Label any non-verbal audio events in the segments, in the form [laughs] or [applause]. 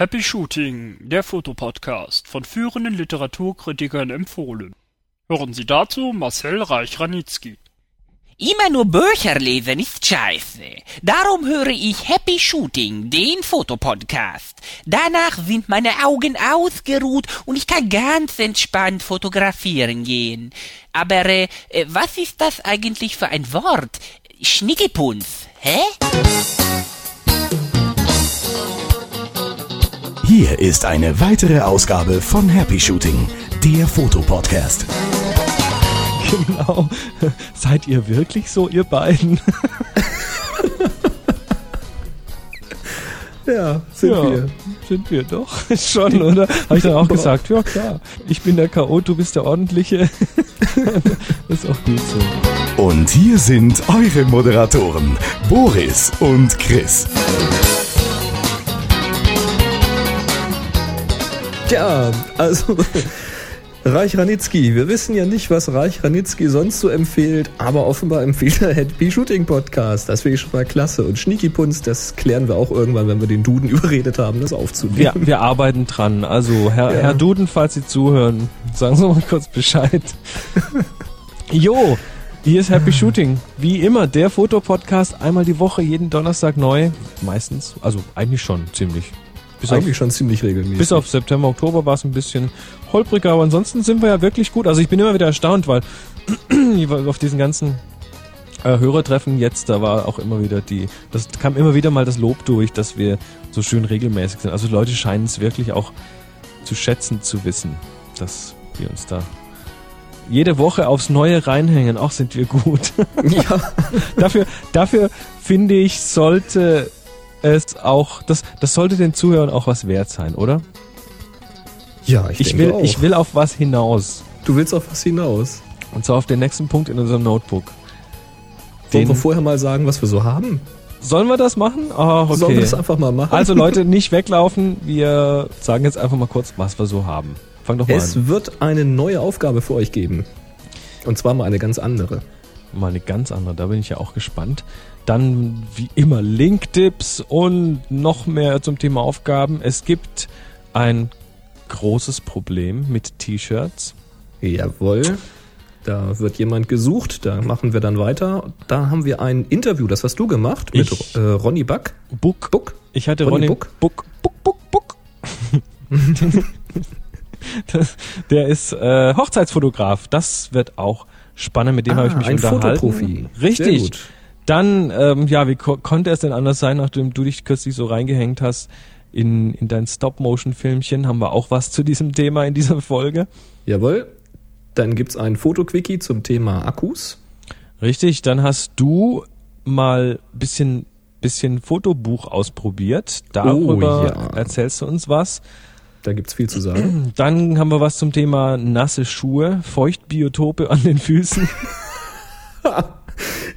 Happy Shooting, der Fotopodcast, von führenden Literaturkritikern empfohlen. Hören Sie dazu Marcel Reich-Ranitzky. Immer nur Bücher lesen ist scheiße. Darum höre ich Happy Shooting, den Fotopodcast. Danach sind meine Augen ausgeruht und ich kann ganz entspannt fotografieren gehen. Aber äh, was ist das eigentlich für ein Wort? Schnickepunz, hä? Hier ist eine weitere Ausgabe von Happy Shooting, der Fotopodcast. Genau. Seid ihr wirklich so, ihr beiden? Ja, sind ja, wir. Sind wir doch. [laughs] Schon, oder? Habe ich dann auch gesagt, ja klar, ich bin der K.O., du bist der Ordentliche. [laughs] ist auch gut so. Und hier sind eure Moderatoren, Boris und Chris. Tja, also [laughs] Reich Ranitzky. Wir wissen ja nicht, was Reich Ranitzky sonst so empfiehlt, aber offenbar empfiehlt er Happy Shooting Podcast. Das finde ich schon mal klasse. Und Schnieki Punz, das klären wir auch irgendwann, wenn wir den Duden [laughs] überredet haben, das aufzunehmen. Wir, wir arbeiten dran. Also, Herr, Ja. Herr Duden, falls Sie zuhören, sagen Sie mal kurz Bescheid. [laughs] Jo, hier ist Happy Shooting. Wie immer, der Fotopodcast einmal die Woche, jeden Donnerstag neu. Meistens, also eigentlich schon ziemlich. Bis auf, Eigentlich schon ziemlich regelmäßig. bis auf September, Oktober war es ein bisschen holpriger, aber ansonsten sind wir ja wirklich gut. Also ich bin immer wieder erstaunt, weil [clears throat] auf diesen ganzen äh, Hörertreffen jetzt, da war auch immer wieder die, das kam immer wieder mal das Lob durch, dass wir so schön regelmäßig sind. Also Leute scheinen es wirklich auch zu schätzen zu wissen, dass wir uns da jede Woche aufs Neue reinhängen. Auch sind wir gut. ja, [laughs] dafür, dafür finde ich, sollte es auch, das, das sollte den Zuhörern auch was wert sein, oder? ja, ich, Ich denke will, auch. ich will auf was hinaus. Du willst auf was hinaus. Und zwar auf den nächsten Punkt in unserem Notebook. Wollen Den, wir vorher mal sagen, was wir so haben? sollen wir das machen? Ah, okay. Sollen wir das einfach mal machen? Also Leute, [laughs] nicht weglaufen. Wir sagen jetzt einfach mal kurz, was wir so haben. Fang doch mal es an. wird eine neue Aufgabe für euch geben. Und zwar mal eine ganz andere. Mal eine ganz andere, da bin ich ja auch gespannt. Dann wie immer Link-Tipps und noch mehr zum Thema Aufgaben. Es gibt ein großes Problem mit T-Shirts. Jawohl. Da wird jemand gesucht, da machen wir dann weiter. Da haben wir ein Interview, das hast du gemacht mit Ich- äh, Ronny Buck. Book. Buck? Ich hatte Ronny Ronny Buck? Buck, Buck, Buck, Buck. [laughs] [laughs] Der ist äh, Hochzeitsfotograf. Das wird auch spannend. Mit dem habe ich mich Ah, ein unterhalten. Fotoprofi. Richtig. Dann, ähm, ja, wie ko konnte es denn anders sein, nachdem du dich kürzlich so reingehängt hast in, in dein Stop-Motion-Filmchen, haben wir auch was zu diesem Thema in dieser Folge. Jawohl. Dann gibt's ein Fotoquickie zum Thema Akkus. Richtig, dann hast du mal bisschen bisschen Fotobuch ausprobiert. Darüber Oh, ja. erzählst du uns was. Da gibt's viel zu sagen. [clears throat] Dann haben wir was zum Thema nasse Schuhe, Feuchtbiotope an den Füßen. [laughs]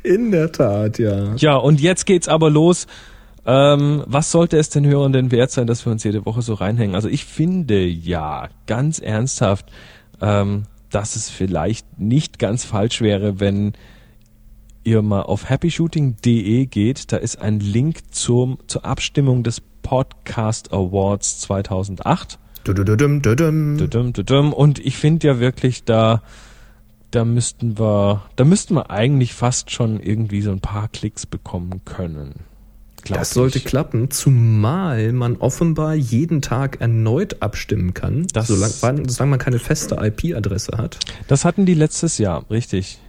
In der Tat, ja. Ja, und jetzt geht's aber los. Ähm, was sollte es den Hörern denn wert sein, dass wir uns jede Woche so reinhängen? Also ich finde ja ganz ernsthaft, ähm, dass es vielleicht nicht ganz falsch wäre, wenn ihr mal auf happyshooting.de geht. Da ist ein Link zum, zur Abstimmung des Podcast Awards 2008. Dudududum, dudum. Dudum, dudum. Und ich finde ja wirklich, da, da müssten wir, da müssten wir eigentlich fast schon irgendwie so ein paar Klicks bekommen können. Das sollte ich. klappen, zumal man offenbar jeden Tag erneut abstimmen kann, Das- solange, solange man keine feste IP-Adresse hat. Das hatten die letztes Jahr, richtig.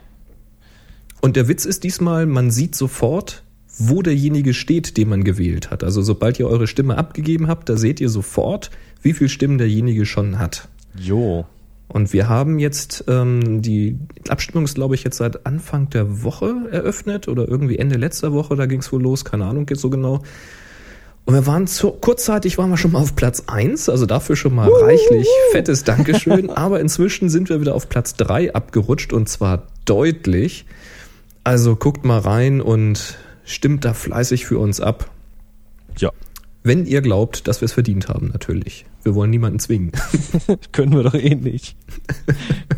Und der Witz ist diesmal, man sieht sofort, wo derjenige steht, den man gewählt hat. Also sobald ihr eure Stimme abgegeben habt, da seht ihr sofort, wie viel Stimmen derjenige schon hat. Jo. Und wir haben jetzt ähm, die Abstimmung ist, glaube ich, jetzt seit Anfang der Woche eröffnet oder irgendwie Ende letzter Woche, da ging es wohl los, keine Ahnung jetzt so genau. Und wir waren zu, kurzzeitig waren wir schon mal auf Platz eins, also dafür schon mal reichlich fettes Dankeschön. [laughs] Aber inzwischen sind wir wieder auf Platz drei abgerutscht und zwar deutlich. Also guckt mal rein und stimmt da fleißig für uns ab. Ja. Wenn ihr glaubt, dass wir es verdient haben, natürlich. Wir wollen niemanden zwingen. [laughs] Können wir doch eh nicht.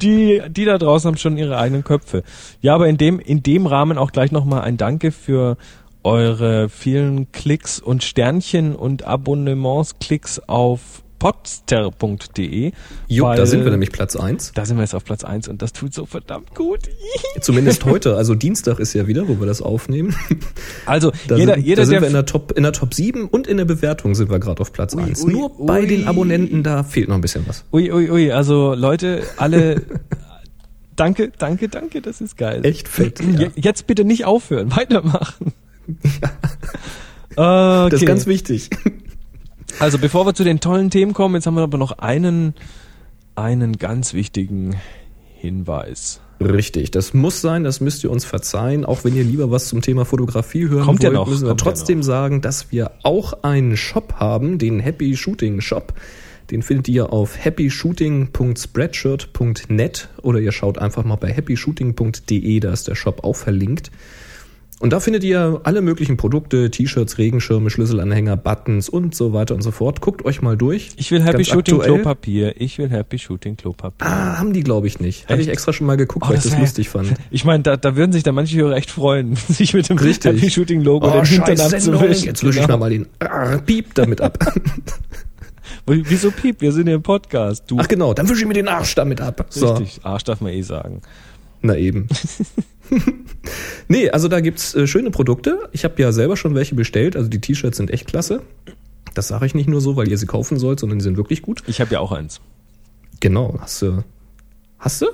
Die, die da draußen haben schon ihre eigenen Köpfe. Ja, aber in dem, in dem Rahmen auch gleich nochmal ein Danke für eure vielen Klicks und Sternchen und Abonnements-Klicks auf podster.de. Jupp, weil da sind wir nämlich Platz eins. Da sind wir jetzt auf Platz eins und das tut so verdammt gut. [laughs] Zumindest heute, also Dienstag ist ja wieder, wo wir das aufnehmen. [laughs] Also Da jeder, sind, jeder da sind wir in der Top in der Top 7 und in der Bewertung sind wir gerade auf Platz Ui, eins. ui, Nur bei ui. den Abonnenten, da fehlt noch ein bisschen was. Ui, ui, ui, also Leute, alle, [laughs] danke, danke, danke, das ist geil. Echt fett. Ja. Jetzt bitte nicht aufhören, weitermachen. okay. Das ist ganz wichtig. Also bevor wir zu den tollen Themen kommen, jetzt haben wir aber noch einen, einen ganz wichtigen Hinweis. Richtig, das muss sein, das müsst ihr uns verzeihen. Auch wenn ihr lieber was zum Thema Fotografie hören Kommt wollt, noch, müssen wir trotzdem sagen, dass wir auch einen Shop haben, den Happy Shooting Shop. Den findet ihr auf happyshooting.spreadshirt.net oder ihr schaut einfach mal bei happyshooting.de, da ist der Shop auch verlinkt. Und da findet ihr alle möglichen Produkte, T-Shirts, Regenschirme, Schlüsselanhänger, Buttons und so weiter und so fort. Guckt euch mal durch. Ich will Happy Ganz Shooting aktuell. Klopapier. Ich will Happy Shooting Klopapier. Ah, haben die glaube ich nicht. Hatte ich extra schon mal geguckt, Oh, weil ich das wär- lustig fand. [laughs] Ich meine, da, da würden sich da manche Hörer echt freuen, [laughs] sich mit dem Richtig. Happy Shooting Logo Oh, den Hintern abzuwischen. Jetzt lösche ich Genau. nochmal den ah, Piep damit ab. [laughs] Wieso Piep? Wir sind ja im Podcast. Du. Ach genau, dann wische ich mir den Arsch damit ab. So, Richtig. Arsch darf man eh sagen. na eben. [laughs] nee, also da gibt's äh, schöne Produkte. Ich habe ja selber schon welche bestellt. Also die T-Shirts sind echt klasse. Das sage ich nicht nur so, weil ihr sie kaufen sollt, sondern die sind wirklich gut. Ich habe ja auch eins. Genau, hast du. Hast du?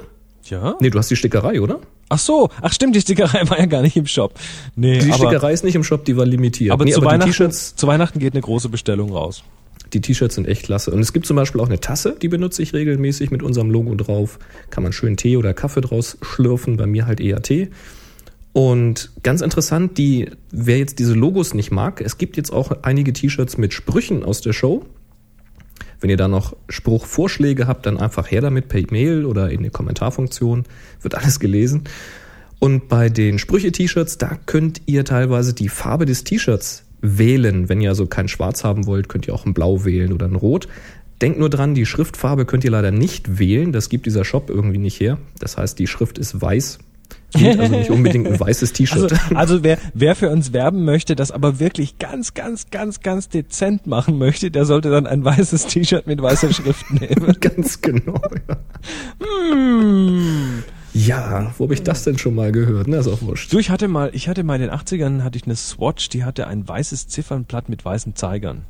Ja? Nee, du hast die Stickerei, oder? Ach so. Ach stimmt, die Stickerei war ja gar nicht im Shop. Nee, Die aber, Stickerei ist nicht im Shop, die war limitiert. aber, nee, zu, aber Weihnachten, zu Weihnachten geht eine große Bestellung raus. Die T-Shirts sind echt klasse. Und es gibt zum Beispiel auch eine Tasse, die benutze ich regelmäßig mit unserem Logo drauf. Kann man schön Tee oder Kaffee draus schlürfen, bei mir halt eher Tee. Und ganz interessant, die, wer jetzt diese Logos nicht mag, es gibt jetzt auch einige T-Shirts mit Sprüchen aus der Show. Wenn ihr da noch Spruchvorschläge habt, dann einfach her damit per E-Mail oder in der Kommentarfunktion. Wird alles gelesen. Und bei den Sprüche-T-Shirts, da könnt ihr teilweise die Farbe des T-Shirts wählen. Wenn ihr also kein Schwarz haben wollt, könnt ihr auch ein Blau wählen oder ein Rot. Denkt nur dran, die Schriftfarbe könnt ihr leider nicht wählen. Das gibt dieser Shop irgendwie nicht her. Das heißt, die Schrift ist weiß. Also nicht unbedingt ein weißes [laughs] T-Shirt. Also, also wer, wer für uns werben möchte, das aber wirklich ganz, ganz, ganz, ganz dezent machen möchte, der sollte dann ein weißes T-Shirt mit weißer Schrift [laughs] nehmen. Ganz genau, ja. Hm. Ja, wo habe ich das denn schon mal gehört? Na, ist auch wurscht. Du, ich hatte mal, ich hatte mal in den 80ern hatte ich eine Swatch, die hatte ein weißes Ziffernblatt mit weißen Zeigern.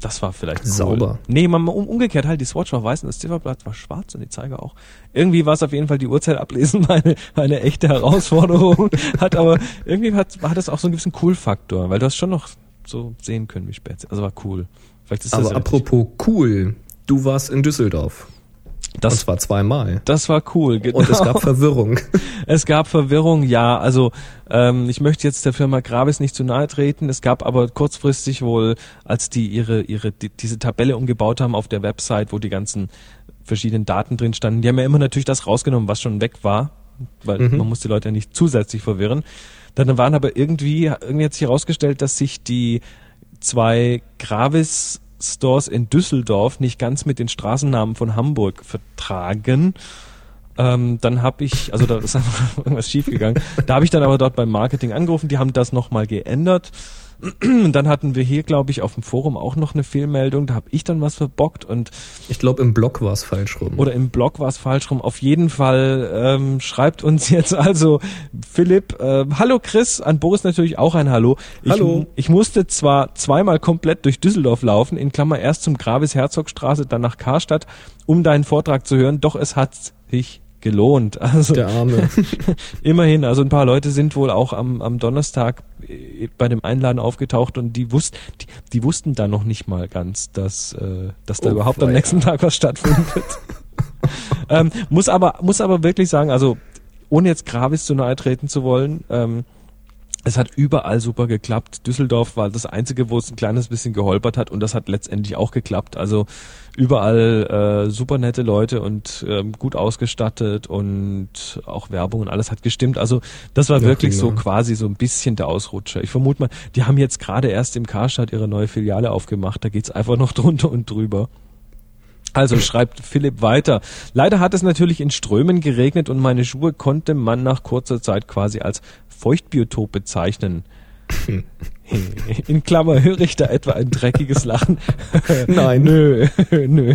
Das war vielleicht cool. Sauber. Nee, man, um, umgekehrt halt, die Swatch war weiß und das Zifferblatt war schwarz und die Zeiger auch. Irgendwie war es auf jeden Fall die Uhrzeit ablesen, [laughs] war eine, echte Herausforderung. [laughs] hat aber, irgendwie hat, hat das auch so einen gewissen Cool-Faktor, weil du hast schon noch so sehen können, wie spät es Also war cool. Vielleicht ist das Aber ja apropos cool, du warst in Düsseldorf. Das, zwar zweimal. das war cool. Genau. Und es gab Verwirrung. [laughs] Es gab Verwirrung, ja. Also ähm, ich möchte jetzt der Firma Gravis nicht zu nahe treten. Es gab aber kurzfristig wohl, als die ihre ihre die, diese Tabelle umgebaut haben auf der Website, wo die ganzen verschiedenen Daten drin standen, die haben ja immer natürlich das rausgenommen, was schon weg war, weil Mhm. man muss die Leute ja nicht zusätzlich verwirren. Dann waren aber irgendwie irgendwie hat sich herausgestellt, dass sich die zwei Gravis Stores in Düsseldorf nicht ganz mit den Straßennamen von Hamburg vertragen. Ähm, dann habe ich, also da ist [laughs] einfach irgendwas schiefgegangen. Da habe ich dann aber dort beim Marketing angerufen, die haben das nochmal geändert. [clears throat] Und dann hatten wir hier, glaube ich, auf dem Forum auch noch eine Fehlmeldung. Da habe ich dann was verbockt und Ich glaube, im Blog war es falsch rum. oder im Blog war es falsch rum. Auf jeden Fall ähm, schreibt uns [laughs] jetzt also Philipp, äh, hallo Chris, an Boris natürlich auch ein Hallo. Ich, Hallo. Ich musste zwar zweimal komplett durch Düsseldorf laufen, in Klammer erst zum Gravis Herzogstraße, dann nach Karstadt, um deinen Vortrag zu hören, doch es hat sich gelohnt. [laughs] Also Der Arme. [laughs] immerhin, also ein paar Leute sind wohl auch am, am Donnerstag äh, bei dem Einladen aufgetaucht und die wussten, die, die wussten da noch nicht mal ganz, dass, äh, dass da Oh, überhaupt am nächsten Tag was stattfindet. [laughs] ähm, muss aber, muss aber wirklich sagen, also ohne jetzt Gravis zu nahe treten zu wollen, ähm, es hat überall super geklappt. Düsseldorf war das einzige, wo es ein kleines bisschen geholpert hat und das hat letztendlich auch geklappt. Also überall äh, super nette Leute und ähm, gut ausgestattet und auch Werbung und alles hat gestimmt. Also das war Ja, wirklich so prima. quasi so ein bisschen der Ausrutscher. Ich vermute mal, die haben jetzt gerade erst im Karstadt ihre neue Filiale aufgemacht. Da geht's einfach noch [laughs] drunter und drüber. Also schreibt Philipp weiter. Leider hat es natürlich in Strömen geregnet und meine Schuhe konnte man nach kurzer Zeit quasi als Feuchtbiotop bezeichnen. In Klammer höre ich da etwa ein dreckiges Lachen. [laughs] Nein. Nö, [laughs] nö.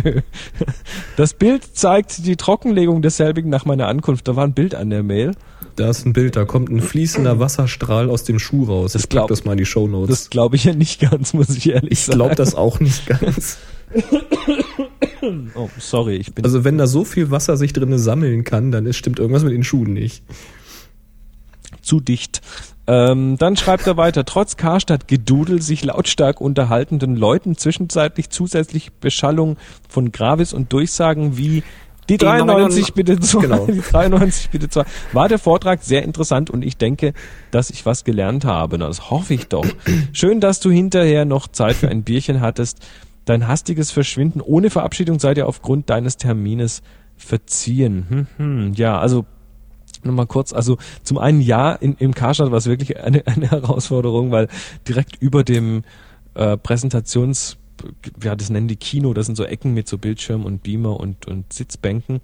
Das Bild zeigt die Trockenlegung desselbigen nach meiner Ankunft. Da war ein Bild an der Mail. Da ist ein Bild, da kommt ein fließender Wasserstrahl aus dem Schuh raus. Das ich glaub glaub- das mal in die Shownotes. Das glaube ich ja nicht ganz, muss ich ehrlich ich sagen. glaube das auch nicht ganz. [laughs] Oh, sorry, ich bin. Also wenn da so viel Wasser sich drinne sammeln kann, dann ist, stimmt irgendwas mit den Schuhen nicht. zu dicht. Ähm, dann schreibt er weiter, trotz Karstadt-Gedudel sich lautstark unterhaltenden Leuten zwischenzeitlich zusätzlich Beschallung von Gravis und Durchsagen wie die 93 bitte zwei, Genau. [laughs] die 93 bitte zwei. War der Vortrag sehr interessant und ich denke, dass ich was gelernt habe. Das hoffe ich doch. Schön, dass du hinterher noch Zeit für ein Bierchen hattest. Dein hastiges Verschwinden ohne Verabschiedung sei dir aufgrund deines Termines verziehen. Hm, hm. Ja, also Nochmal kurz, also zum einen ja, in, im Karstadt war es wirklich eine, [laughs] eine Herausforderung, weil direkt über dem äh, Präsentations, ja, das nennen die Kino, das sind so Ecken mit so Bildschirm und Beamer und, und Sitzbänken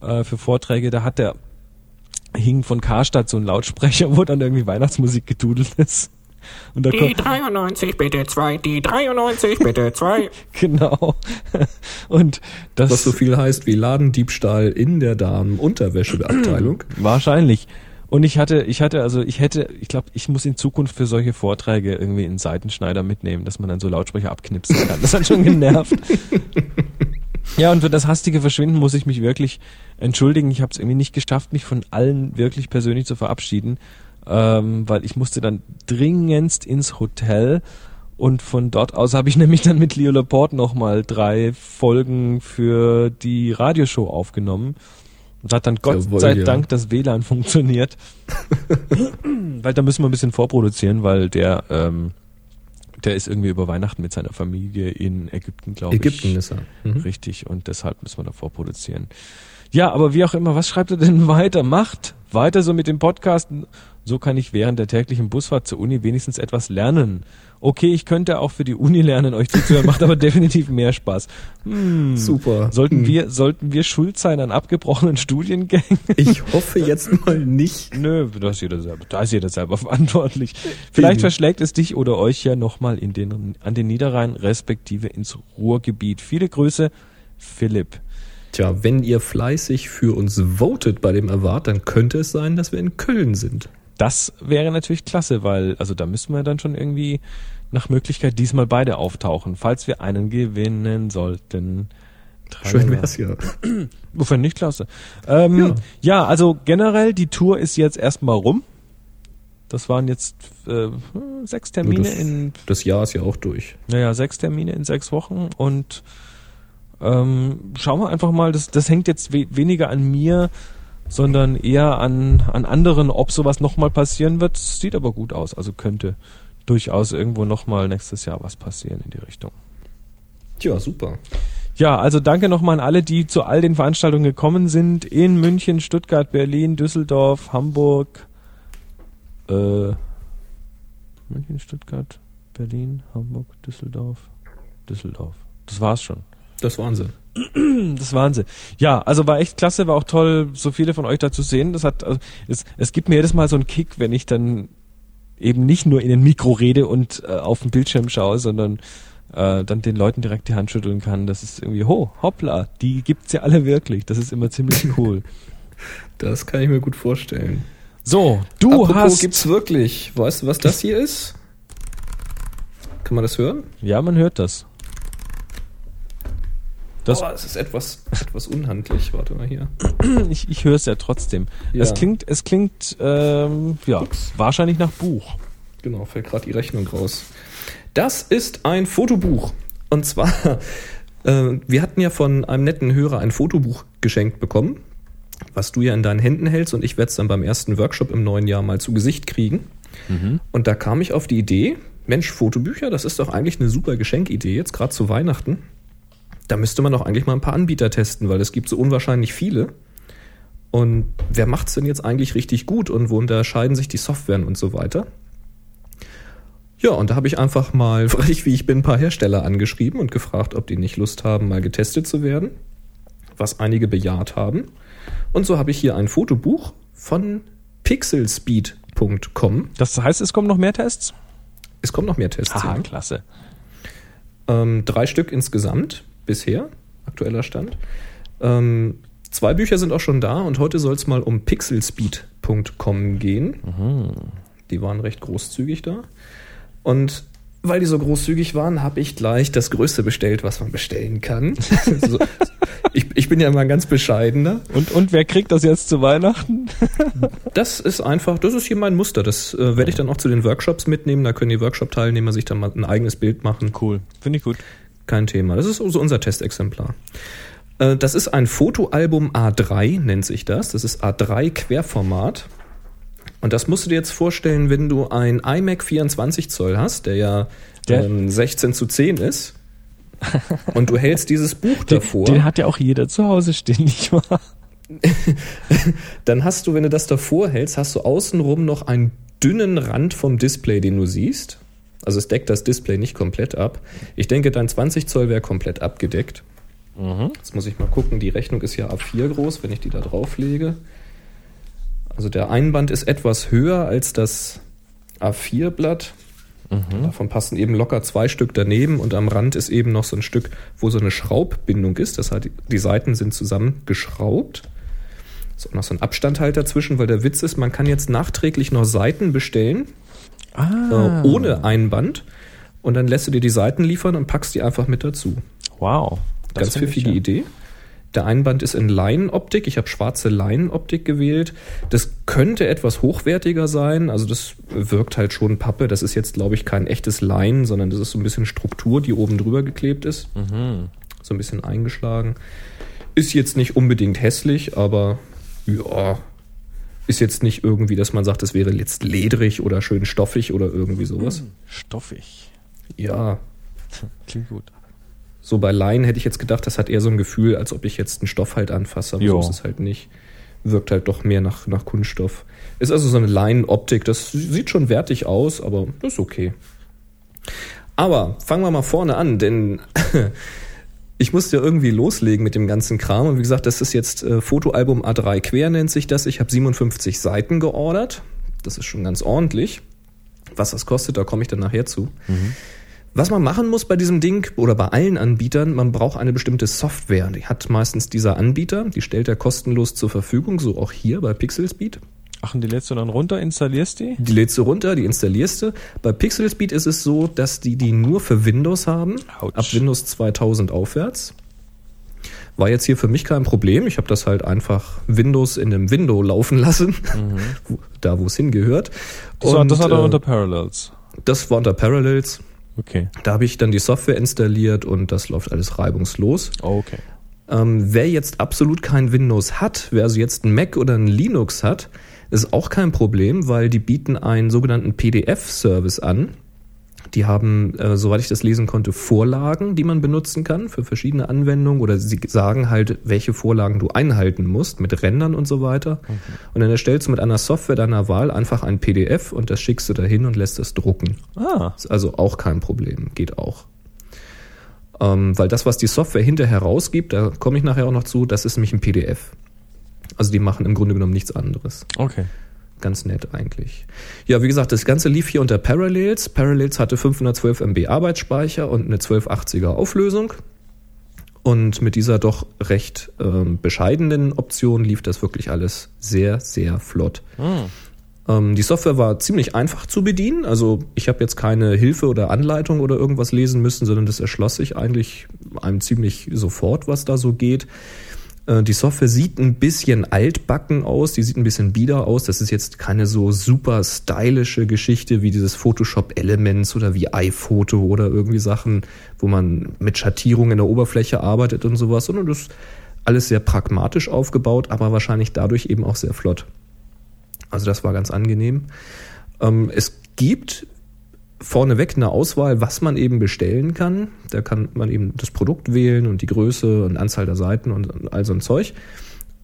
äh, für Vorträge, da hat der hing von Karstadt so ein Lautsprecher, [laughs] wo dann irgendwie Weihnachtsmusik gedudelt ist. Und da Die kommt, 93 bitte 2, die 93 bitte 2. [laughs] genau. Und das Was so viel heißt wie Ladendiebstahl in der Damen-Unterwäscheabteilung. [clears throat] Wahrscheinlich. Und ich hatte, ich hatte, also ich hätte, ich glaube, ich muss in Zukunft für solche Vorträge irgendwie einen Seitenschneider mitnehmen, dass man dann so Lautsprecher abknipsen kann. Das hat schon [laughs] genervt. ja, und für das hastige Verschwinden muss ich mich wirklich entschuldigen. Ich habe es irgendwie nicht geschafft, mich von allen wirklich persönlich zu verabschieden, ähm, weil ich musste dann dringendst ins Hotel. Und von dort aus habe ich [laughs] nämlich dann mit Leo Laporte nochmal drei Folgen für die Radioshow aufgenommen. Und hat dann Gott Jawohl, sei ja. Dank das WLAN funktioniert. [laughs] weil da müssen wir ein bisschen vorproduzieren, weil der, ähm, der ist irgendwie über Weihnachten mit seiner Familie in Ägypten, glaube ich. Ägypten ist er. Mhm. Richtig, und deshalb müssen wir da vorproduzieren. Ja, aber wie auch immer, was schreibt er denn [laughs] weiter? Macht weiter so mit dem Podcast. So kann ich während der täglichen Busfahrt zur Uni wenigstens etwas lernen. Okay, ich könnte auch für die Uni lernen, euch zuzuhören, macht aber [laughs] definitiv mehr Spaß. Hm. Super. Sollten Hm. wir, sollten wir schuld sein an abgebrochenen [laughs] Studiengängen? Ich hoffe jetzt mal nicht. Nö, da ist jeder selber, da ist jeder selber verantwortlich. Vielleicht Eben. verschlägt es dich oder euch ja nochmal in den, an den Niederrhein, respektive ins Ruhrgebiet. Viele Grüße, Philipp. Tja, wenn ihr fleißig für uns votet bei dem Award, dann könnte es sein, dass wir in Köln sind. Das wäre natürlich klasse, weil, also da müssen wir dann schon irgendwie nach Möglichkeit diesmal beide auftauchen, falls wir einen gewinnen sollten. Schön wär's ja. [clears throat] Wofür nicht klasse. Ähm, ja. Ja. also generell, die Tour ist jetzt erstmal rum. Das waren jetzt äh, sechs Termine das, in, das Jahr ist ja auch durch. naja, sechs Termine in sechs Wochen und ähm, schauen wir einfach mal, das, das hängt jetzt we weniger an mir, sondern eher an, an anderen, ob sowas nochmal passieren wird. Sieht aber gut aus, also könnte durchaus irgendwo nochmal nächstes Jahr was passieren in die Richtung. Tja, super. Ja, also danke nochmal an alle, die zu all den Veranstaltungen gekommen sind. In München, Stuttgart, Berlin, Düsseldorf, Hamburg. Äh, München, Stuttgart, Berlin, Hamburg, Düsseldorf, Düsseldorf. Das war's schon. Das waren sie. [clears throat] Das ist Wahnsinn. Ja, also war echt klasse, war auch toll, so viele von euch da zu sehen. Das hat, also, es, es gibt mir jedes Mal so einen Kick, wenn ich dann eben nicht nur in den Mikro rede und äh, auf den Bildschirm schaue, sondern äh, dann den Leuten direkt die Hand schütteln kann. Das ist irgendwie, ho, hoppla, die gibt's ja alle wirklich. Das ist immer ziemlich [laughs] cool. Das kann ich mir gut vorstellen. So, du Apropos hast. gibt's wirklich. Weißt du, was das hier ist? Kann man das hören? Ja, man hört das. Das, oh, es ist etwas, etwas unhandlich. Warte mal hier. ich ich höre es ja trotzdem. Ja. Es klingt, es klingt, ähm, ja, wahrscheinlich nach Buch. Genau, fällt gerade die Rechnung raus. Das ist ein Fotobuch. Und zwar, [laughs] äh, wir hatten ja von einem netten Hörer ein Fotobuch geschenkt bekommen, was du ja in deinen Händen hältst und ich werde es dann beim ersten Workshop im neuen Jahr mal zu Gesicht kriegen. Und da kam ich auf die Idee, Mensch, Fotobücher, das ist doch eigentlich eine super Geschenkidee, jetzt gerade zu Weihnachten. Da müsste man doch eigentlich mal ein paar Anbieter testen, weil es gibt so unwahrscheinlich viele. Und wer macht's denn jetzt eigentlich richtig gut und wo unterscheiden sich die Softwaren und so weiter? Ja, und da habe ich einfach mal, [laughs] frech wie ich bin, ein paar Hersteller angeschrieben und gefragt, ob die nicht Lust haben, mal getestet zu werden, was einige bejaht haben. Und so habe ich hier ein Fotobuch von Pixel Speed happiespeed.com. Das heißt, es kommen noch mehr Tests? Es kommen noch mehr Tests. Ja. klasse. Ähm, drei Stück insgesamt bisher, aktueller Stand. Ähm, zwei Bücher sind auch schon da und heute soll es mal um pixelspeed.com gehen. Die waren recht großzügig da. Und weil die so großzügig waren, habe ich gleich das Größte bestellt, was man bestellen kann. [laughs] so, ich, ich bin ja immer ein ganz bescheidener. Und, und wer kriegt das jetzt zu Weihnachten? [laughs] Das ist einfach, das ist hier mein Muster. Das äh, werde ich dann auch zu den Workshops mitnehmen. Da können die Workshop-Teilnehmer sich dann mal ein eigenes Bild machen. Cool. Finde ich gut. Kein Thema. Das ist so unser Testexemplar. Äh, Das ist ein Fotoalbum A3, nennt sich das. Das ist A3 Querformat. Und das musst du dir jetzt vorstellen, wenn du ein iMac 24 Zoll hast, der ja ähm, 16 zu 10 ist. und du hältst dieses Buch Den, davor, den hat ja auch jeder zu Hause stehen, nicht wahr? [laughs] dann hast du, wenn du das davor hältst, hast du außenrum noch einen dünnen Rand vom Display, den du siehst. Also es deckt das Display nicht komplett ab. Ich denke, dein 20 Zoll wäre komplett abgedeckt. Jetzt muss ich mal gucken, die Rechnung ist ja A4 groß, wenn ich die da drauflege. Also der Einband ist etwas höher als das A4-Blatt. Davon passen eben locker zwei Stück daneben und am Rand ist eben noch so ein Stück, wo so eine Schraubbindung ist. Das heißt, die Seiten sind zusammengeschraubt. Ist auch noch so ein Abstand halt dazwischen, weil der Witz ist, man kann jetzt nachträglich noch Seiten bestellen, Ah. äh, ohne Einband. Und dann lässt du dir die Seiten liefern und packst die einfach mit dazu. Wow. Ganz pfiffige ja. Idee. Der Einband ist in Leinenoptik. Ich habe schwarze Leinenoptik gewählt. Das könnte etwas hochwertiger sein. Also das wirkt halt schon Pappe. Das ist jetzt, glaube ich, kein echtes Leinen, sondern das ist so ein bisschen Struktur, die oben drüber geklebt ist. So ein bisschen eingeschlagen. Ist jetzt nicht unbedingt hässlich, aber ja, ist jetzt nicht irgendwie, dass man sagt, das wäre jetzt ledrig oder schön stoffig oder irgendwie sowas. Stoffig. Ja, [laughs] Klingt gut. So bei Laien hätte ich jetzt gedacht, das hat eher so ein Gefühl, als ob ich jetzt einen Stoff halt anfasse, aber Jo. so ist es halt nicht. Wirkt halt doch mehr nach, nach Kunststoff. Ist also so eine Leinenoptik, das sieht schon wertig aus, aber das ist okay. Aber fangen wir mal vorne an, denn [laughs] ich musste ja irgendwie loslegen mit dem ganzen Kram. Und wie gesagt, das ist jetzt äh, Fotoalbum A3 Quer nennt sich das. Ich habe 57 Seiten geordert. Das ist schon ganz ordentlich. Was das kostet, da komme ich dann nachher zu. Was man machen muss bei diesem Ding oder bei allen Anbietern, man braucht eine bestimmte Software. Die hat meistens dieser Anbieter, die stellt er kostenlos zur Verfügung, so auch hier bei Pixelspeed. Ach, und die lädst du dann runter, installierst die? Die lädst du runter, die installierst du. Bei Pixelspeed ist es so, dass die die nur für Windows haben, Autsch. ab Windows 2000 aufwärts. War jetzt hier für mich kein Problem. Ich habe das halt einfach Windows in einem Window laufen lassen, [laughs] wo, da wo es hingehört. Das, war, das hat er äh, unter Parallels. das war unter Parallels. Okay. Da habe ich dann die Software installiert und das läuft alles reibungslos. Okay. Ähm, wer jetzt absolut kein Windows hat, wer also jetzt ein Mac oder ein Linux hat, ist auch kein Problem, weil die bieten einen sogenannten PDF-Service an. Die haben, äh, soweit ich das lesen konnte, Vorlagen, die man benutzen kann für verschiedene Anwendungen oder sie sagen halt, welche Vorlagen du einhalten musst mit Rändern und so weiter. Und dann erstellst du mit einer Software deiner Wahl einfach ein PDF und das schickst du dahin und lässt es drucken. Ah, Ist also auch kein Problem, geht auch. Ähm, weil das, was die Software hinterher rausgibt, da komme ich nachher auch noch zu, das ist nämlich ein PDF. Also die machen im Grunde genommen nichts anderes. okay. Ganz nett eigentlich. Ja, wie gesagt, das Ganze lief hier unter Parallels. Parallels hatte 512 MB Arbeitsspeicher und eine 1280er Auflösung. Und mit dieser doch recht ähm, bescheidenen Option lief das wirklich alles sehr, sehr flott. Ähm, die Software war ziemlich einfach zu bedienen. Also ich habe jetzt keine Hilfe oder Anleitung oder irgendwas lesen müssen, sondern das erschloss sich eigentlich einem ziemlich sofort, was da so geht. Äh, Die Software sieht ein bisschen altbacken aus, die sieht ein bisschen bieder aus. Das ist jetzt keine so super stylische Geschichte wie dieses Photoshop Elements oder wie iPhoto oder irgendwie Sachen, wo man mit Schattierung in der Oberfläche arbeitet und sowas, sondern das ist alles sehr pragmatisch aufgebaut, aber wahrscheinlich dadurch eben auch sehr flott. Also das war ganz angenehm. Ähm, es gibt vorneweg eine Auswahl, was man eben bestellen kann. Da kann man eben das Produkt wählen und die Größe und Anzahl der Seiten und all so ein Zeug.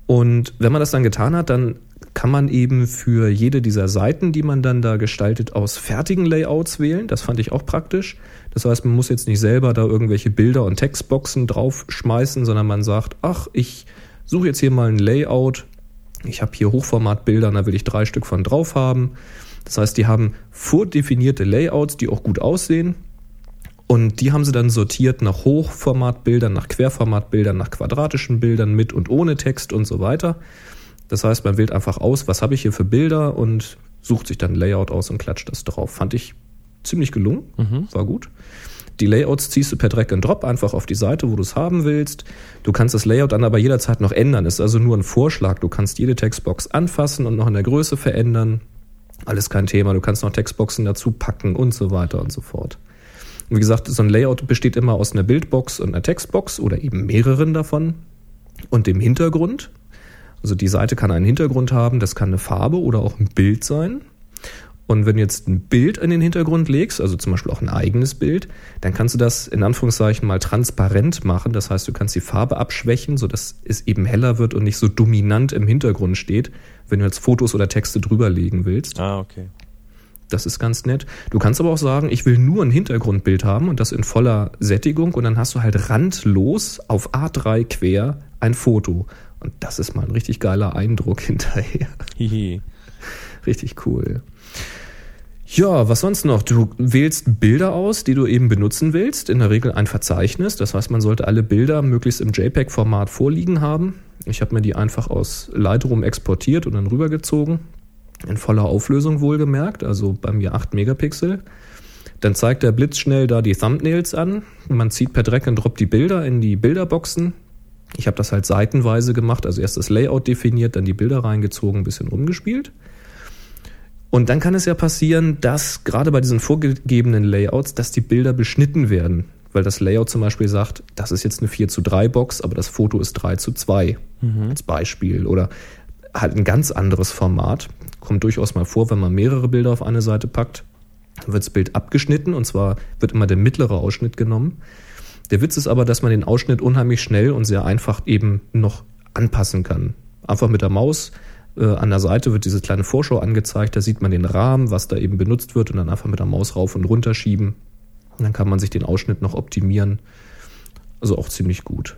Und wenn man das dann getan hat, dann kann man eben für jede dieser Seiten, die man dann da gestaltet, aus fertigen Layouts wählen. Das fand ich auch praktisch. Das heißt, man muss jetzt nicht selber da irgendwelche Bilder und Textboxen draufschmeißen, sondern man sagt, ach, ich suche jetzt hier mal ein Layout Ich habe hier Hochformatbilder, da will ich drei Stück von drauf haben. Das heißt, die haben vordefinierte Layouts, die auch gut aussehen. Und die haben sie dann sortiert nach Hochformatbildern, nach Querformatbildern, nach quadratischen Bildern mit und ohne Text und so weiter. Das heißt, man wählt einfach aus, was habe ich hier für Bilder und sucht sich dann ein Layout aus und klatscht das drauf. Fand ich ziemlich gelungen, war gut. Die Layouts ziehst du per Drag and Drop einfach auf die Seite, wo du es haben willst. Du kannst das Layout dann aber jederzeit noch ändern. Ist also nur ein Vorschlag. Du kannst jede Textbox anfassen und noch in der Größe verändern. Alles kein Thema. Du kannst noch Textboxen dazu packen und so weiter und so fort. Und wie gesagt, so ein Layout besteht immer aus einer Bildbox und einer Textbox oder eben mehreren davon und dem Hintergrund. Also die Seite kann einen Hintergrund haben, das kann eine Farbe oder auch ein Bild sein. Und wenn du jetzt ein Bild in den Hintergrund legst, also zum Beispiel auch ein eigenes Bild, dann kannst du das in Anführungszeichen mal transparent machen. Das heißt, du kannst die Farbe abschwächen, sodass es eben heller wird und nicht so dominant im Hintergrund steht, wenn du jetzt Fotos oder Texte drüberlegen willst. Ah, okay. Das ist ganz nett. Du kannst aber auch sagen, ich will nur ein Hintergrundbild haben und das in voller Sättigung und dann hast du halt randlos auf A3 quer ein Foto. Und das ist mal ein richtig geiler Eindruck [laughs] hinterher. Hihi. Richtig cool. Ja, was sonst noch? Du wählst Bilder aus, die du eben benutzen willst. In der Regel ein Verzeichnis. Das heißt, man sollte alle Bilder möglichst im JPEG-Format vorliegen haben. Ich habe mir die einfach aus Lightroom exportiert und dann rübergezogen. In voller Auflösung wohlgemerkt, also bei mir 8 Megapixel. Dann zeigt der Blitz schnell da die Thumbnails an. Man zieht per Drag and Drop die Bilder in die Bilderboxen. Ich habe das halt seitenweise gemacht, also erst das Layout definiert, dann die Bilder reingezogen, ein bisschen rumgespielt. Und dann kann es ja passieren, dass gerade bei diesen vorgegebenen Layouts, dass die Bilder beschnitten werden. Weil das Layout zum Beispiel sagt, das ist jetzt eine 4 zu 3 Box, aber das Foto ist 3 zu 2 als Beispiel. Oder halt ein ganz anderes Format. Kommt durchaus mal vor, wenn man mehrere Bilder auf eine Seite packt, dann wird das Bild abgeschnitten und zwar wird immer der mittlere Ausschnitt genommen. Der Witz ist aber, dass man den Ausschnitt unheimlich schnell und sehr einfach eben noch anpassen kann. Einfach mit der Maus an der Seite wird diese kleine Vorschau angezeigt, da sieht man den Rahmen, was da eben benutzt wird und dann einfach mit der Maus rauf und runter schieben. Und dann kann man sich den Ausschnitt noch optimieren. Also auch ziemlich gut.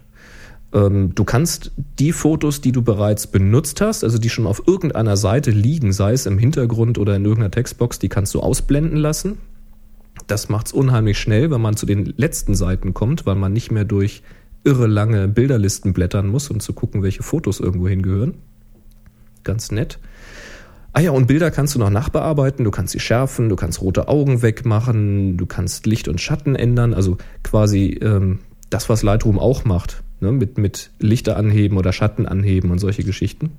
Ähm, du kannst die Fotos, die du bereits benutzt hast, also die schon auf irgendeiner Seite liegen, sei es im Hintergrund oder in irgendeiner Textbox, die kannst du ausblenden lassen. Das macht's unheimlich schnell, wenn man zu den letzten Seiten kommt, weil man nicht mehr durch irre lange Bilderlisten blättern muss, um zu gucken, welche Fotos irgendwo hingehören. Ganz nett. Ah ja, und Bilder kannst du noch nachbearbeiten, du kannst sie schärfen, du kannst rote Augen wegmachen, du kannst Licht und Schatten ändern, also quasi ähm, das, was Lightroom auch macht, ne? mit, mit Lichter anheben oder Schatten anheben und solche Geschichten.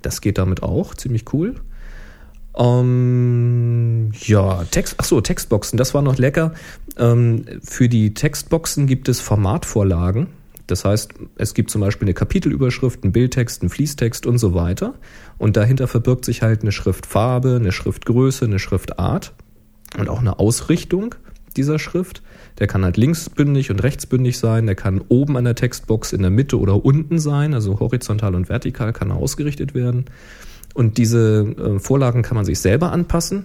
Das geht damit auch, ziemlich cool. Ähm, ja, Text, ach so, Textboxen, das war noch lecker. Ähm, für die Textboxen gibt es Formatvorlagen. Das heißt, es gibt zum Beispiel eine Kapitelüberschrift, einen Bildtext, einen Fließtext und so weiter. Und dahinter verbirgt sich halt eine Schriftfarbe, eine Schriftgröße, eine Schriftart und auch eine Ausrichtung dieser Schrift. Der kann halt linksbündig und rechtsbündig sein. Der kann oben an der Textbox in der Mitte oder unten sein. Also horizontal und vertikal kann er ausgerichtet werden. Und diese äh, Vorlagen kann man sich selber anpassen.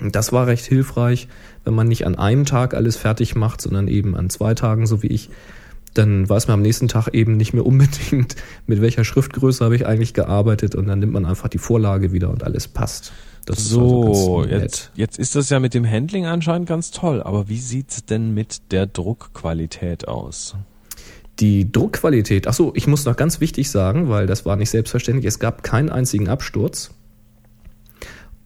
Und das war recht hilfreich, wenn man nicht an einem Tag alles fertig macht, sondern eben an zwei Tagen, so wie ich. Dann weiß man am nächsten Tag eben nicht mehr unbedingt, [laughs] mit welcher Schriftgröße habe ich eigentlich gearbeitet. Und dann nimmt man einfach die Vorlage wieder und alles passt. Das ist So, also jetzt, jetzt ist das ja mit dem Handling anscheinend ganz toll, aber wie sieht's denn mit der Druckqualität aus? Die Druckqualität, ach so, ich muss noch ganz wichtig sagen, weil das war nicht selbstverständlich, es gab keinen einzigen Absturz.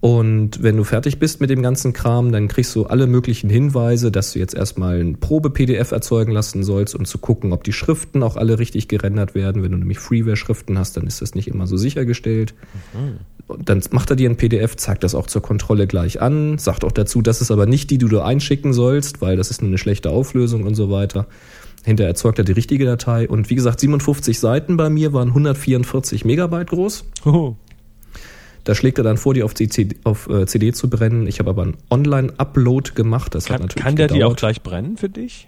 Und wenn du fertig bist mit dem ganzen Kram, dann kriegst du alle möglichen Hinweise, dass du jetzt erstmal ein Probe-PDF erzeugen lassen sollst, um zu gucken, ob die Schriften auch alle richtig gerendert werden. Wenn du nämlich Freeware-Schriften hast, dann ist das nicht immer so sichergestellt. Und dann macht er dir ein PDF, zeigt das auch zur Kontrolle gleich an, sagt auch dazu, das ist aber nicht die, die du einschicken sollst, weil das ist nur eine schlechte Auflösung und so weiter. Hinterher erzeugt er die richtige Datei. Und wie gesagt, 57 Seiten bei mir waren 144 Megabyte groß. Hoho. Da schlägt er dann vor, die auf, die CD, auf äh, CD zu brennen. Ich habe aber einen Online-Upload gemacht. Das hat Kann, natürlich kann der die auch gedauert. gleich brennen für dich?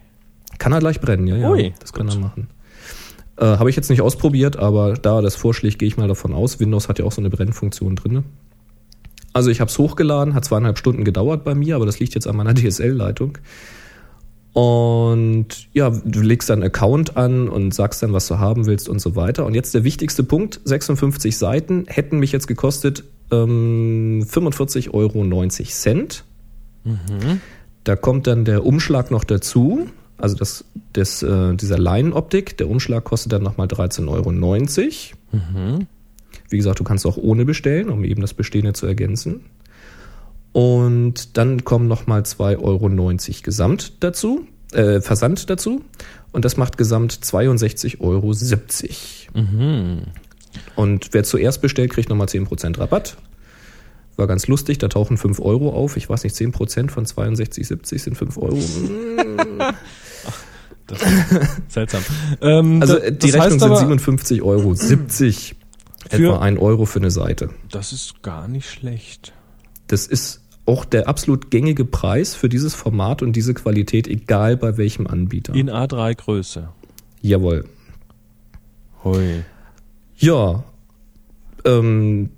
Kann er gleich brennen, ja, ja. Ui, das kann gut. er machen. Äh, habe ich jetzt nicht ausprobiert, aber da das vorschlägt, gehe ich mal davon aus. Windows hat ja auch so eine Brennfunktion drin. Also ich habe es hochgeladen, hat zweieinhalb Stunden gedauert bei mir, aber das liegt jetzt an meiner [laughs] DSL-Leitung. Und ja, du legst deinen Account an und sagst dann, was du haben willst und so weiter. Und jetzt der wichtigste Punkt, 56 Seiten hätten mich jetzt gekostet ähm, 45,90 Euro. Da kommt dann der Umschlag noch dazu. Also das, das, äh, dieser Leinenoptik, der Umschlag kostet dann nochmal 13,90 Euro. Wie gesagt, du kannst auch ohne bestellen, um eben das Bestehende zu ergänzen. Und dann kommen nochmal 2,90 Euro Gesamt dazu, äh, Versand dazu. Und das macht gesamt 62,70 Euro. Und wer zuerst bestellt, kriegt nochmal 10% Rabatt. War ganz lustig, da tauchen 5 Euro auf. Ich weiß nicht, 10% von 62,70 sind 5 Euro. [laughs] Das ist seltsam. Ähm, Also da- äh, die das Rechnung sind aber, 57 Euro. 70. Für- etwa 1 Euro für eine Seite. Das ist gar nicht schlecht. Das ist auch der absolut gängige Preis für dieses Format und diese Qualität, egal bei welchem Anbieter. In A3 Größe. Jawohl. Hui. Ja, ähm,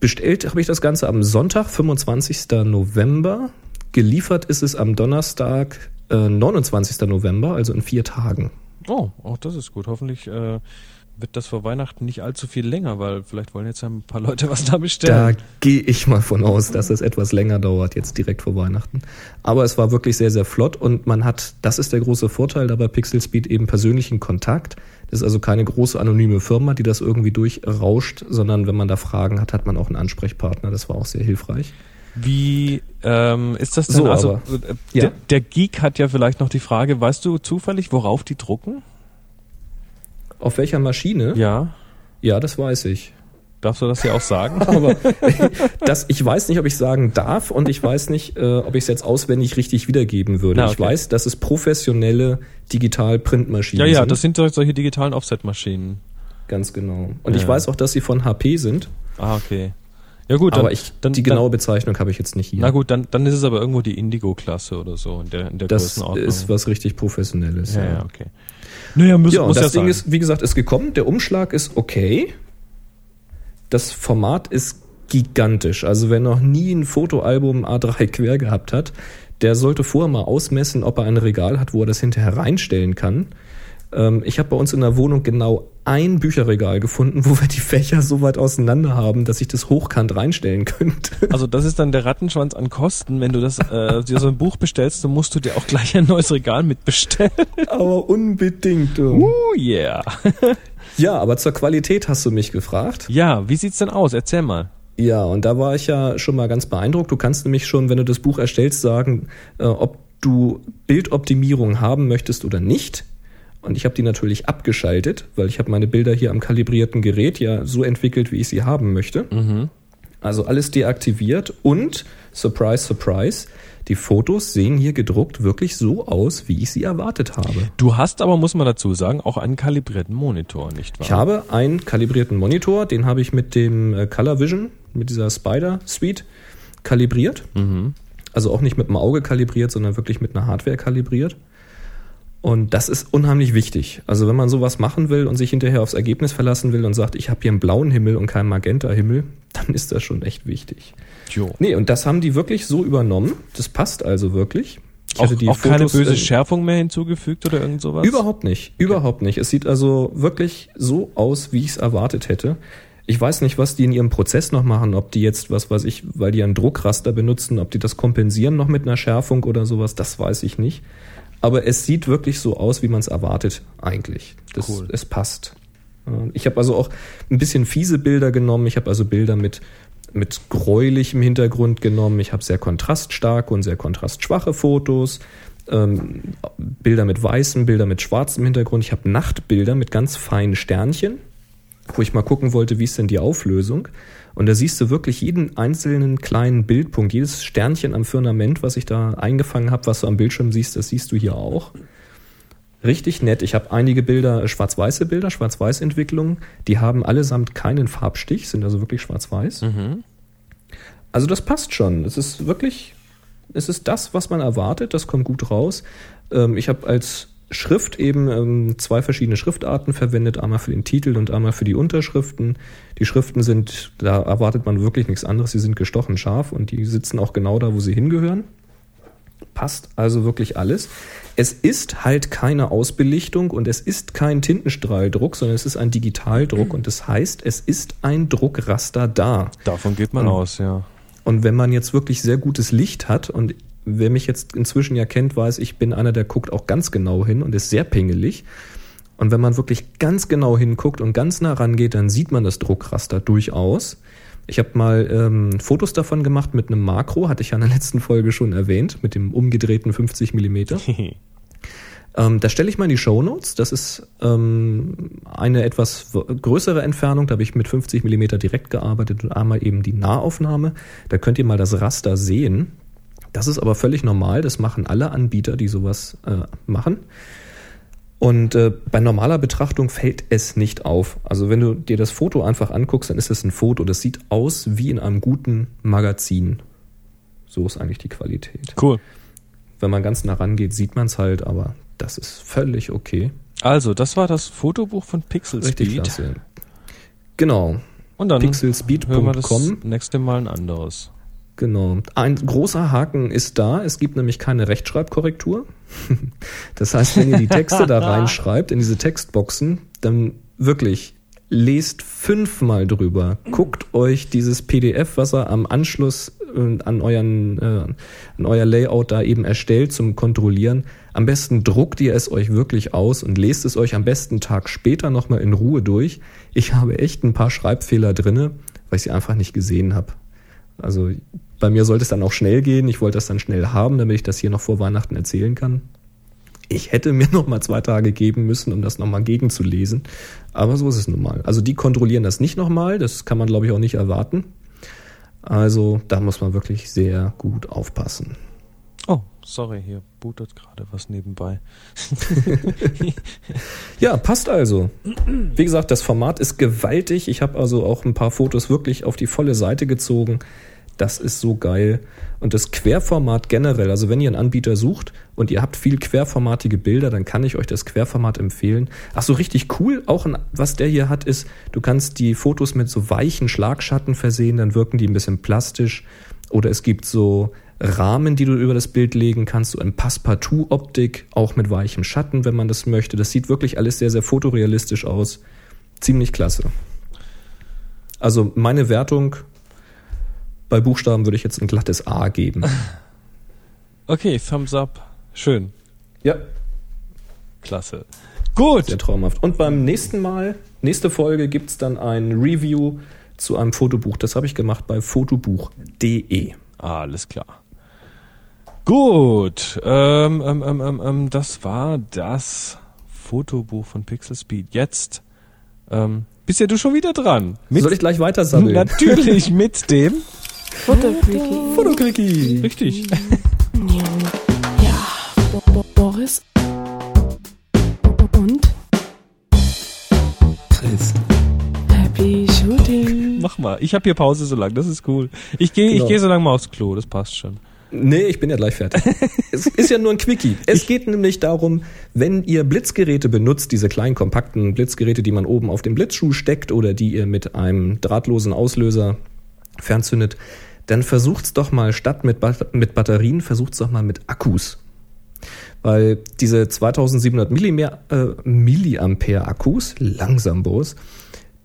bestellt habe ich das Ganze am Sonntag, 25. November. Geliefert ist es am Donnerstag, äh, 29. November, also in vier Tagen. Oh, auch das ist gut. Hoffentlich äh, wird das vor Weihnachten nicht allzu viel länger, weil vielleicht wollen jetzt ja ein paar Leute was da Da bestellen. gehe ich mal von aus, dass es etwas länger dauert, jetzt direkt vor Weihnachten. Aber es war wirklich sehr, sehr flott und man hat, das ist der große Vorteil dabei Pixel Speed, eben persönlichen Kontakt. Das ist also keine große anonyme Firma, die das irgendwie durchrauscht, sondern wenn man da Fragen hat, hat man auch einen Ansprechpartner. Das war auch sehr hilfreich. Wie ähm, ist das denn? So, also aber- äh, Ja. der, der Geek hat ja vielleicht noch die Frage, weißt du zufällig, worauf die drucken? Auf welcher Maschine? Ja. Ja, das weiß ich. Darfst du das ja auch sagen? [laughs] Aber das, ich weiß nicht, ob ich sagen darf und ich weiß nicht, äh, ob ich es jetzt auswendig richtig wiedergeben würde. Na, Ich okay. weiß, dass es professionelle Digital-Printmaschinen ja, ja, sind. das sind solche digitalen Offset-Maschinen. Ganz genau. Und Ja. ich weiß auch, dass sie von HP sind, Ah, okay. Ja gut, dann, aber ich, dann, die genaue Bezeichnung habe ich jetzt nicht hier. Dann, na gut, dann, dann ist es aber irgendwo die Indigo-Klasse oder so in der, in der das Größenordnung. ist was richtig Professionelles. ja, ja, okay. Naja, muss, Ja, und muss das ja Ding sein. ist, wie gesagt, ist gekommen. Der Umschlag ist okay. Das Format ist gigantisch. Also wer noch nie ein Fotoalbum A3 quer gehabt hat, der sollte vorher mal ausmessen, ob er ein Regal hat, wo er das hinterher reinstellen kann. Ähm, ich habe bei uns in der Wohnung genau ein Bücherregal gefunden, [laughs] wo wir die Fächer so weit auseinander haben, dass ich das hochkant reinstellen könnte. [laughs] Also das ist dann der Rattenschwanz an Kosten. Wenn du das äh, dir so ein Buch bestellst, dann musst du dir auch gleich ein neues Regal mitbestellen. [laughs] Aber unbedingt. du. Uh, yeah. Ja, aber zur Qualität hast du mich gefragt. Ja, wie sieht's denn aus? Erzähl mal. Ja, und da war ich ja schon mal ganz beeindruckt. Du kannst nämlich schon, wenn du das Buch erstellst, sagen, äh, ob du Bildoptimierung haben möchtest oder nicht. Und ich habe die natürlich abgeschaltet, weil ich habe meine Bilder hier am kalibrierten Gerät ja so entwickelt, wie ich sie haben möchte. Also alles deaktiviert und, surprise, surprise, die Fotos sehen hier gedruckt wirklich so aus, wie ich sie erwartet habe. Du hast aber, muss man dazu sagen, auch einen kalibrierten Monitor, nicht wahr? Ich habe einen kalibrierten Monitor, den habe ich mit dem äh, Color Vision, mit dieser Spider Suite kalibriert. Also auch nicht mit dem Auge kalibriert, sondern wirklich mit einer Hardware kalibriert. Und das ist unheimlich wichtig. Also wenn man sowas machen will und sich hinterher aufs Ergebnis verlassen will und sagt, ich habe hier einen blauen Himmel und keinen Magenta-Himmel, dann ist das schon echt wichtig. Jo. Nee, und das haben die wirklich so übernommen. Das passt also wirklich. Ich Auch, auch keine böse äh, Schärfung mehr hinzugefügt oder irgend sowas? Überhaupt nicht, überhaupt nicht. Es sieht also wirklich so aus, wie ich es erwartet hätte. Ich weiß nicht, was die in ihrem Prozess noch machen, ob die jetzt, was weiß ich, weil die einen Druckraster benutzen, ob die das kompensieren noch mit einer Schärfung oder sowas, das weiß ich nicht. Aber es sieht wirklich so aus, wie man es erwartet eigentlich. Das, Cool. Es passt. Ja, Ich habe also auch ein bisschen fiese Bilder genommen. Ich habe also Bilder mit, mit gräulichem Hintergrund genommen. Ich habe sehr kontraststarke und sehr kontrastschwache Fotos. Ähm, Bilder mit weißem, Bilder mit schwarzem Hintergrund. Ich habe Nachtbilder mit ganz feinen Sternchen, wo ich mal gucken wollte, wie ist denn die Auflösung. Und da siehst du wirklich jeden einzelnen kleinen Bildpunkt, jedes Sternchen am Firmament, was ich da eingefangen habe, was du am Bildschirm siehst, das siehst du hier auch. Richtig nett. Ich habe einige Bilder, äh, schwarz-weiße Bilder, Schwarz-Weiß-Entwicklungen, die haben allesamt keinen Farbstich, sind also wirklich schwarz-weiß. Also das passt schon. Es ist wirklich, es ist das, was man erwartet, das kommt gut raus. Ähm, ich habe als Schrift eben ähm, zwei verschiedene Schriftarten verwendet, einmal für den Titel und einmal für die Unterschriften. Die Schriften sind, da erwartet man wirklich nichts anderes, sie sind gestochen scharf und die sitzen auch genau da, wo sie hingehören. passt also wirklich alles. Es ist halt keine Ausbelichtung und es ist kein Tintenstrahldruck, sondern es ist ein Digitaldruck und das heißt, es ist ein Druckraster da. Davon geht man Mhm. aus, ja. Und wenn man jetzt wirklich sehr gutes Licht hat und wer mich jetzt inzwischen ja kennt, weiß, ich bin einer, der guckt auch ganz genau hin und ist sehr pingelig. Und wenn man wirklich ganz genau hinguckt und ganz nah rangeht, dann sieht man das Druckraster durchaus. Ich habe mal ähm, Fotos davon gemacht mit einem Makro, hatte ich ja in der letzten Folge schon erwähnt, mit dem umgedrehten 50 Millimeter. [laughs] Ähm, das stelle ich mal in die Show Notes. Das ist ähm, eine etwas größere Entfernung. Da habe ich mit 50 Millimeter direkt gearbeitet und einmal eben die Nahaufnahme. Da könnt ihr mal das Raster sehen. Das ist aber völlig normal. Das machen alle Anbieter, die sowas äh, machen. Und äh, bei normaler Betrachtung fällt es nicht auf. Also wenn du dir das Foto einfach anguckst, dann ist es ein Foto. Das sieht aus wie in einem guten Magazin. So ist eigentlich die Qualität. Cool. Wenn man ganz nah rangeht, sieht man es halt, aber das ist völlig okay. Also, das war das Fotobuch von Pixel Richtig Speed. klasse. Genau. Und dann Pixelspeed.com. das nächste Mal ein anderes. Genau. Ein großer Haken ist da. Es gibt nämlich keine Rechtschreibkorrektur. [laughs] Das heißt, wenn ihr die Texte da [laughs] reinschreibt, in diese Textboxen, dann wirklich lest fünfmal drüber. Guckt euch dieses PDF, was er am Anschluss äh, an, euren, äh, an euer Layout da eben erstellt zum Kontrollieren. Am besten druckt ihr es euch wirklich aus und lest es euch am besten Tag später nochmal in Ruhe durch. Ich habe echt ein paar Schreibfehler drinne, weil ich sie einfach nicht gesehen habe. Also bei mir sollte es dann auch schnell gehen. Ich wollte das dann schnell haben, damit ich das hier noch vor Weihnachten erzählen kann. Ich hätte mir noch mal zwei Tage geben müssen, um das noch mal gegenzulesen. Aber so ist es nun mal. Also die kontrollieren das nicht noch mal. Das kann man, glaube ich, auch nicht erwarten. Also da muss man wirklich sehr gut aufpassen. Oh, sorry, hier bootet gerade was nebenbei. [laughs] Ja, passt also. Wie gesagt, das Format ist gewaltig. Ich habe also auch ein paar Fotos wirklich auf die volle Seite gezogen. Das ist so geil. Und das Querformat generell, also wenn ihr einen Anbieter sucht und ihr habt viel querformatige Bilder, dann kann ich euch das Querformat empfehlen. Ach so, richtig cool. Auch ein, was der hier hat, ist, du kannst die Fotos mit so weichen Schlagschatten versehen, dann wirken die ein bisschen plastisch. Oder es gibt so Rahmen, die du über das Bild legen kannst, so in Passepartout-Optik, auch mit weichem Schatten, wenn man das möchte. Das sieht wirklich alles sehr, sehr fotorealistisch aus. Ziemlich klasse. Also meine Wertung bei Buchstaben würde ich jetzt ein glattes A geben. [laughs] Okay, Thumbs up. Schön. Ja, Klasse. Gut. sehr traumhaft. Und beim nächsten Mal, nächste Folge, gibt's dann ein Review zu einem Fotobuch. Das habe ich gemacht bei fotobuch.de. Alles klar. Gut. Ähm, ähm, ähm, ähm, ähm, das war das Fotobuch von Pixel Speed. Jetzt ähm, bist ja du schon wieder dran. Mit, Soll ich gleich weiter sammeln? natürlich mit dem. [laughs] Fotofreaky. Fotokriki. Richtig. Ja, Bo Bo Boris. Und Chris. Happy Shooting. Mach mal. Ich habe hier Pause so lang. Das ist cool. Ich gehe, Genau. ich gehe so lange mal aufs Klo. Das passt schon. Nee, ich bin ja gleich fertig. [laughs] es ist ja nur ein Quickie. Es geht nämlich darum, wenn ihr Blitzgeräte benutzt, diese kleinen kompakten Blitzgeräte, die man oben auf den Blitzschuh steckt oder die ihr mit einem drahtlosen Auslöser fernzündet, dann versucht's doch mal statt mit, Bat mit Batterien, versucht's doch mal mit Akkus. Weil diese 2700 Milliampere, äh, Milliampere Akkus, langsam Boris,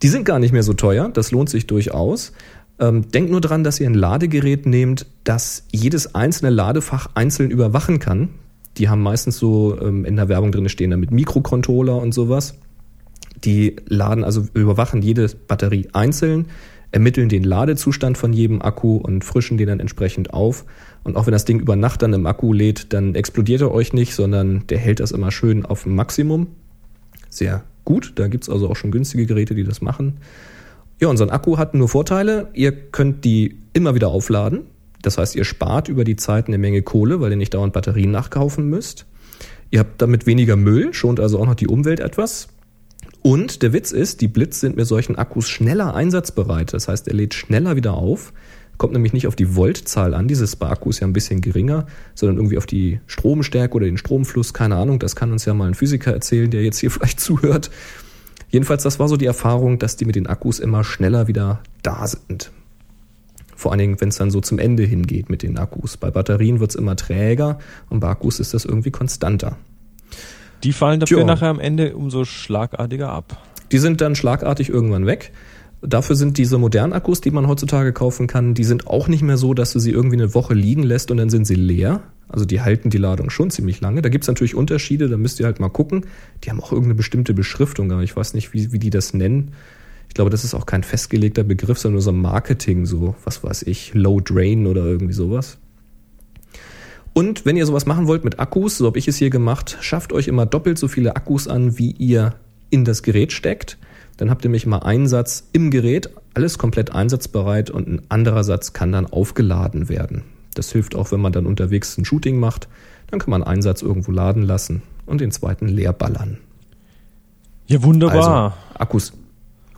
die sind gar nicht mehr so teuer. Das lohnt sich durchaus. Ähm, denkt nur dran, dass ihr ein Ladegerät nehmt, das jedes einzelne Ladefach einzeln überwachen kann. Die haben meistens so ähm, in der Werbung drin stehen, da mit Mikrocontroller und sowas. Die laden, also überwachen jede Batterie einzeln, ermitteln den Ladezustand von jedem Akku und frischen den dann entsprechend auf. Und auch wenn das Ding über Nacht dann im Akku lädt, dann explodiert er euch nicht, sondern der hält das immer schön auf Maximum. Sehr gut. Da gibt's also auch schon günstige Geräte, die das machen. Ja, ein Akku hat nur Vorteile. Ihr könnt die immer wieder aufladen. Das heißt, ihr spart über die Zeit eine Menge Kohle, weil ihr nicht dauernd Batterien nachkaufen müsst. Ihr habt damit weniger Müll, schont also auch noch die Umwelt etwas. Und der Witz ist, die Blitz sind mit solchen Akkus schneller einsatzbereit. Das heißt, er lädt schneller wieder auf. Kommt nämlich nicht auf die Voltzahl an. Dieses bei Akku ist ja ein bisschen geringer, sondern irgendwie auf die Stromstärke oder den Stromfluss. Keine Ahnung. Das kann uns ja mal ein Physiker erzählen, der jetzt hier [laughs] vielleicht zuhört. Jedenfalls, das war so die Erfahrung, dass die mit den Akkus immer schneller wieder da sind. Vor allen Dingen, wenn es dann so zum Ende hingeht mit den Akkus. Bei Batterien wird es immer träger und bei Akkus ist das irgendwie konstanter. Die fallen dafür Tja. nachher am Ende umso schlagartiger ab. Die sind dann schlagartig irgendwann weg. Dafür sind diese modernen Akkus, die man heutzutage kaufen kann, die sind auch nicht mehr so, dass du sie irgendwie eine Woche liegen lässt und dann sind sie leer. Also die halten die Ladung schon ziemlich lange. Da gibt's natürlich Unterschiede, da müsst ihr halt mal gucken. Die haben auch irgendeine bestimmte Beschriftung, aber ich weiß nicht, wie, wie die das nennen. Ich glaube, das ist auch kein festgelegter Begriff, sondern nur so Marketing, so, was weiß ich, Low Drain oder irgendwie sowas. Und wenn ihr sowas machen wollt mit Akkus, so habe ich es hier gemacht, schafft euch immer doppelt so viele Akkus an, wie ihr in das Gerät steckt. Dann habt ihr nämlich mal einen Satz im Gerät, alles komplett einsatzbereit und ein anderer Satz kann dann aufgeladen werden. Das hilft auch, wenn man dann unterwegs ein Shooting macht. Dann kann man einen Satz irgendwo laden lassen und den zweiten leer ballern. Ja, wunderbar. Also, Akkus.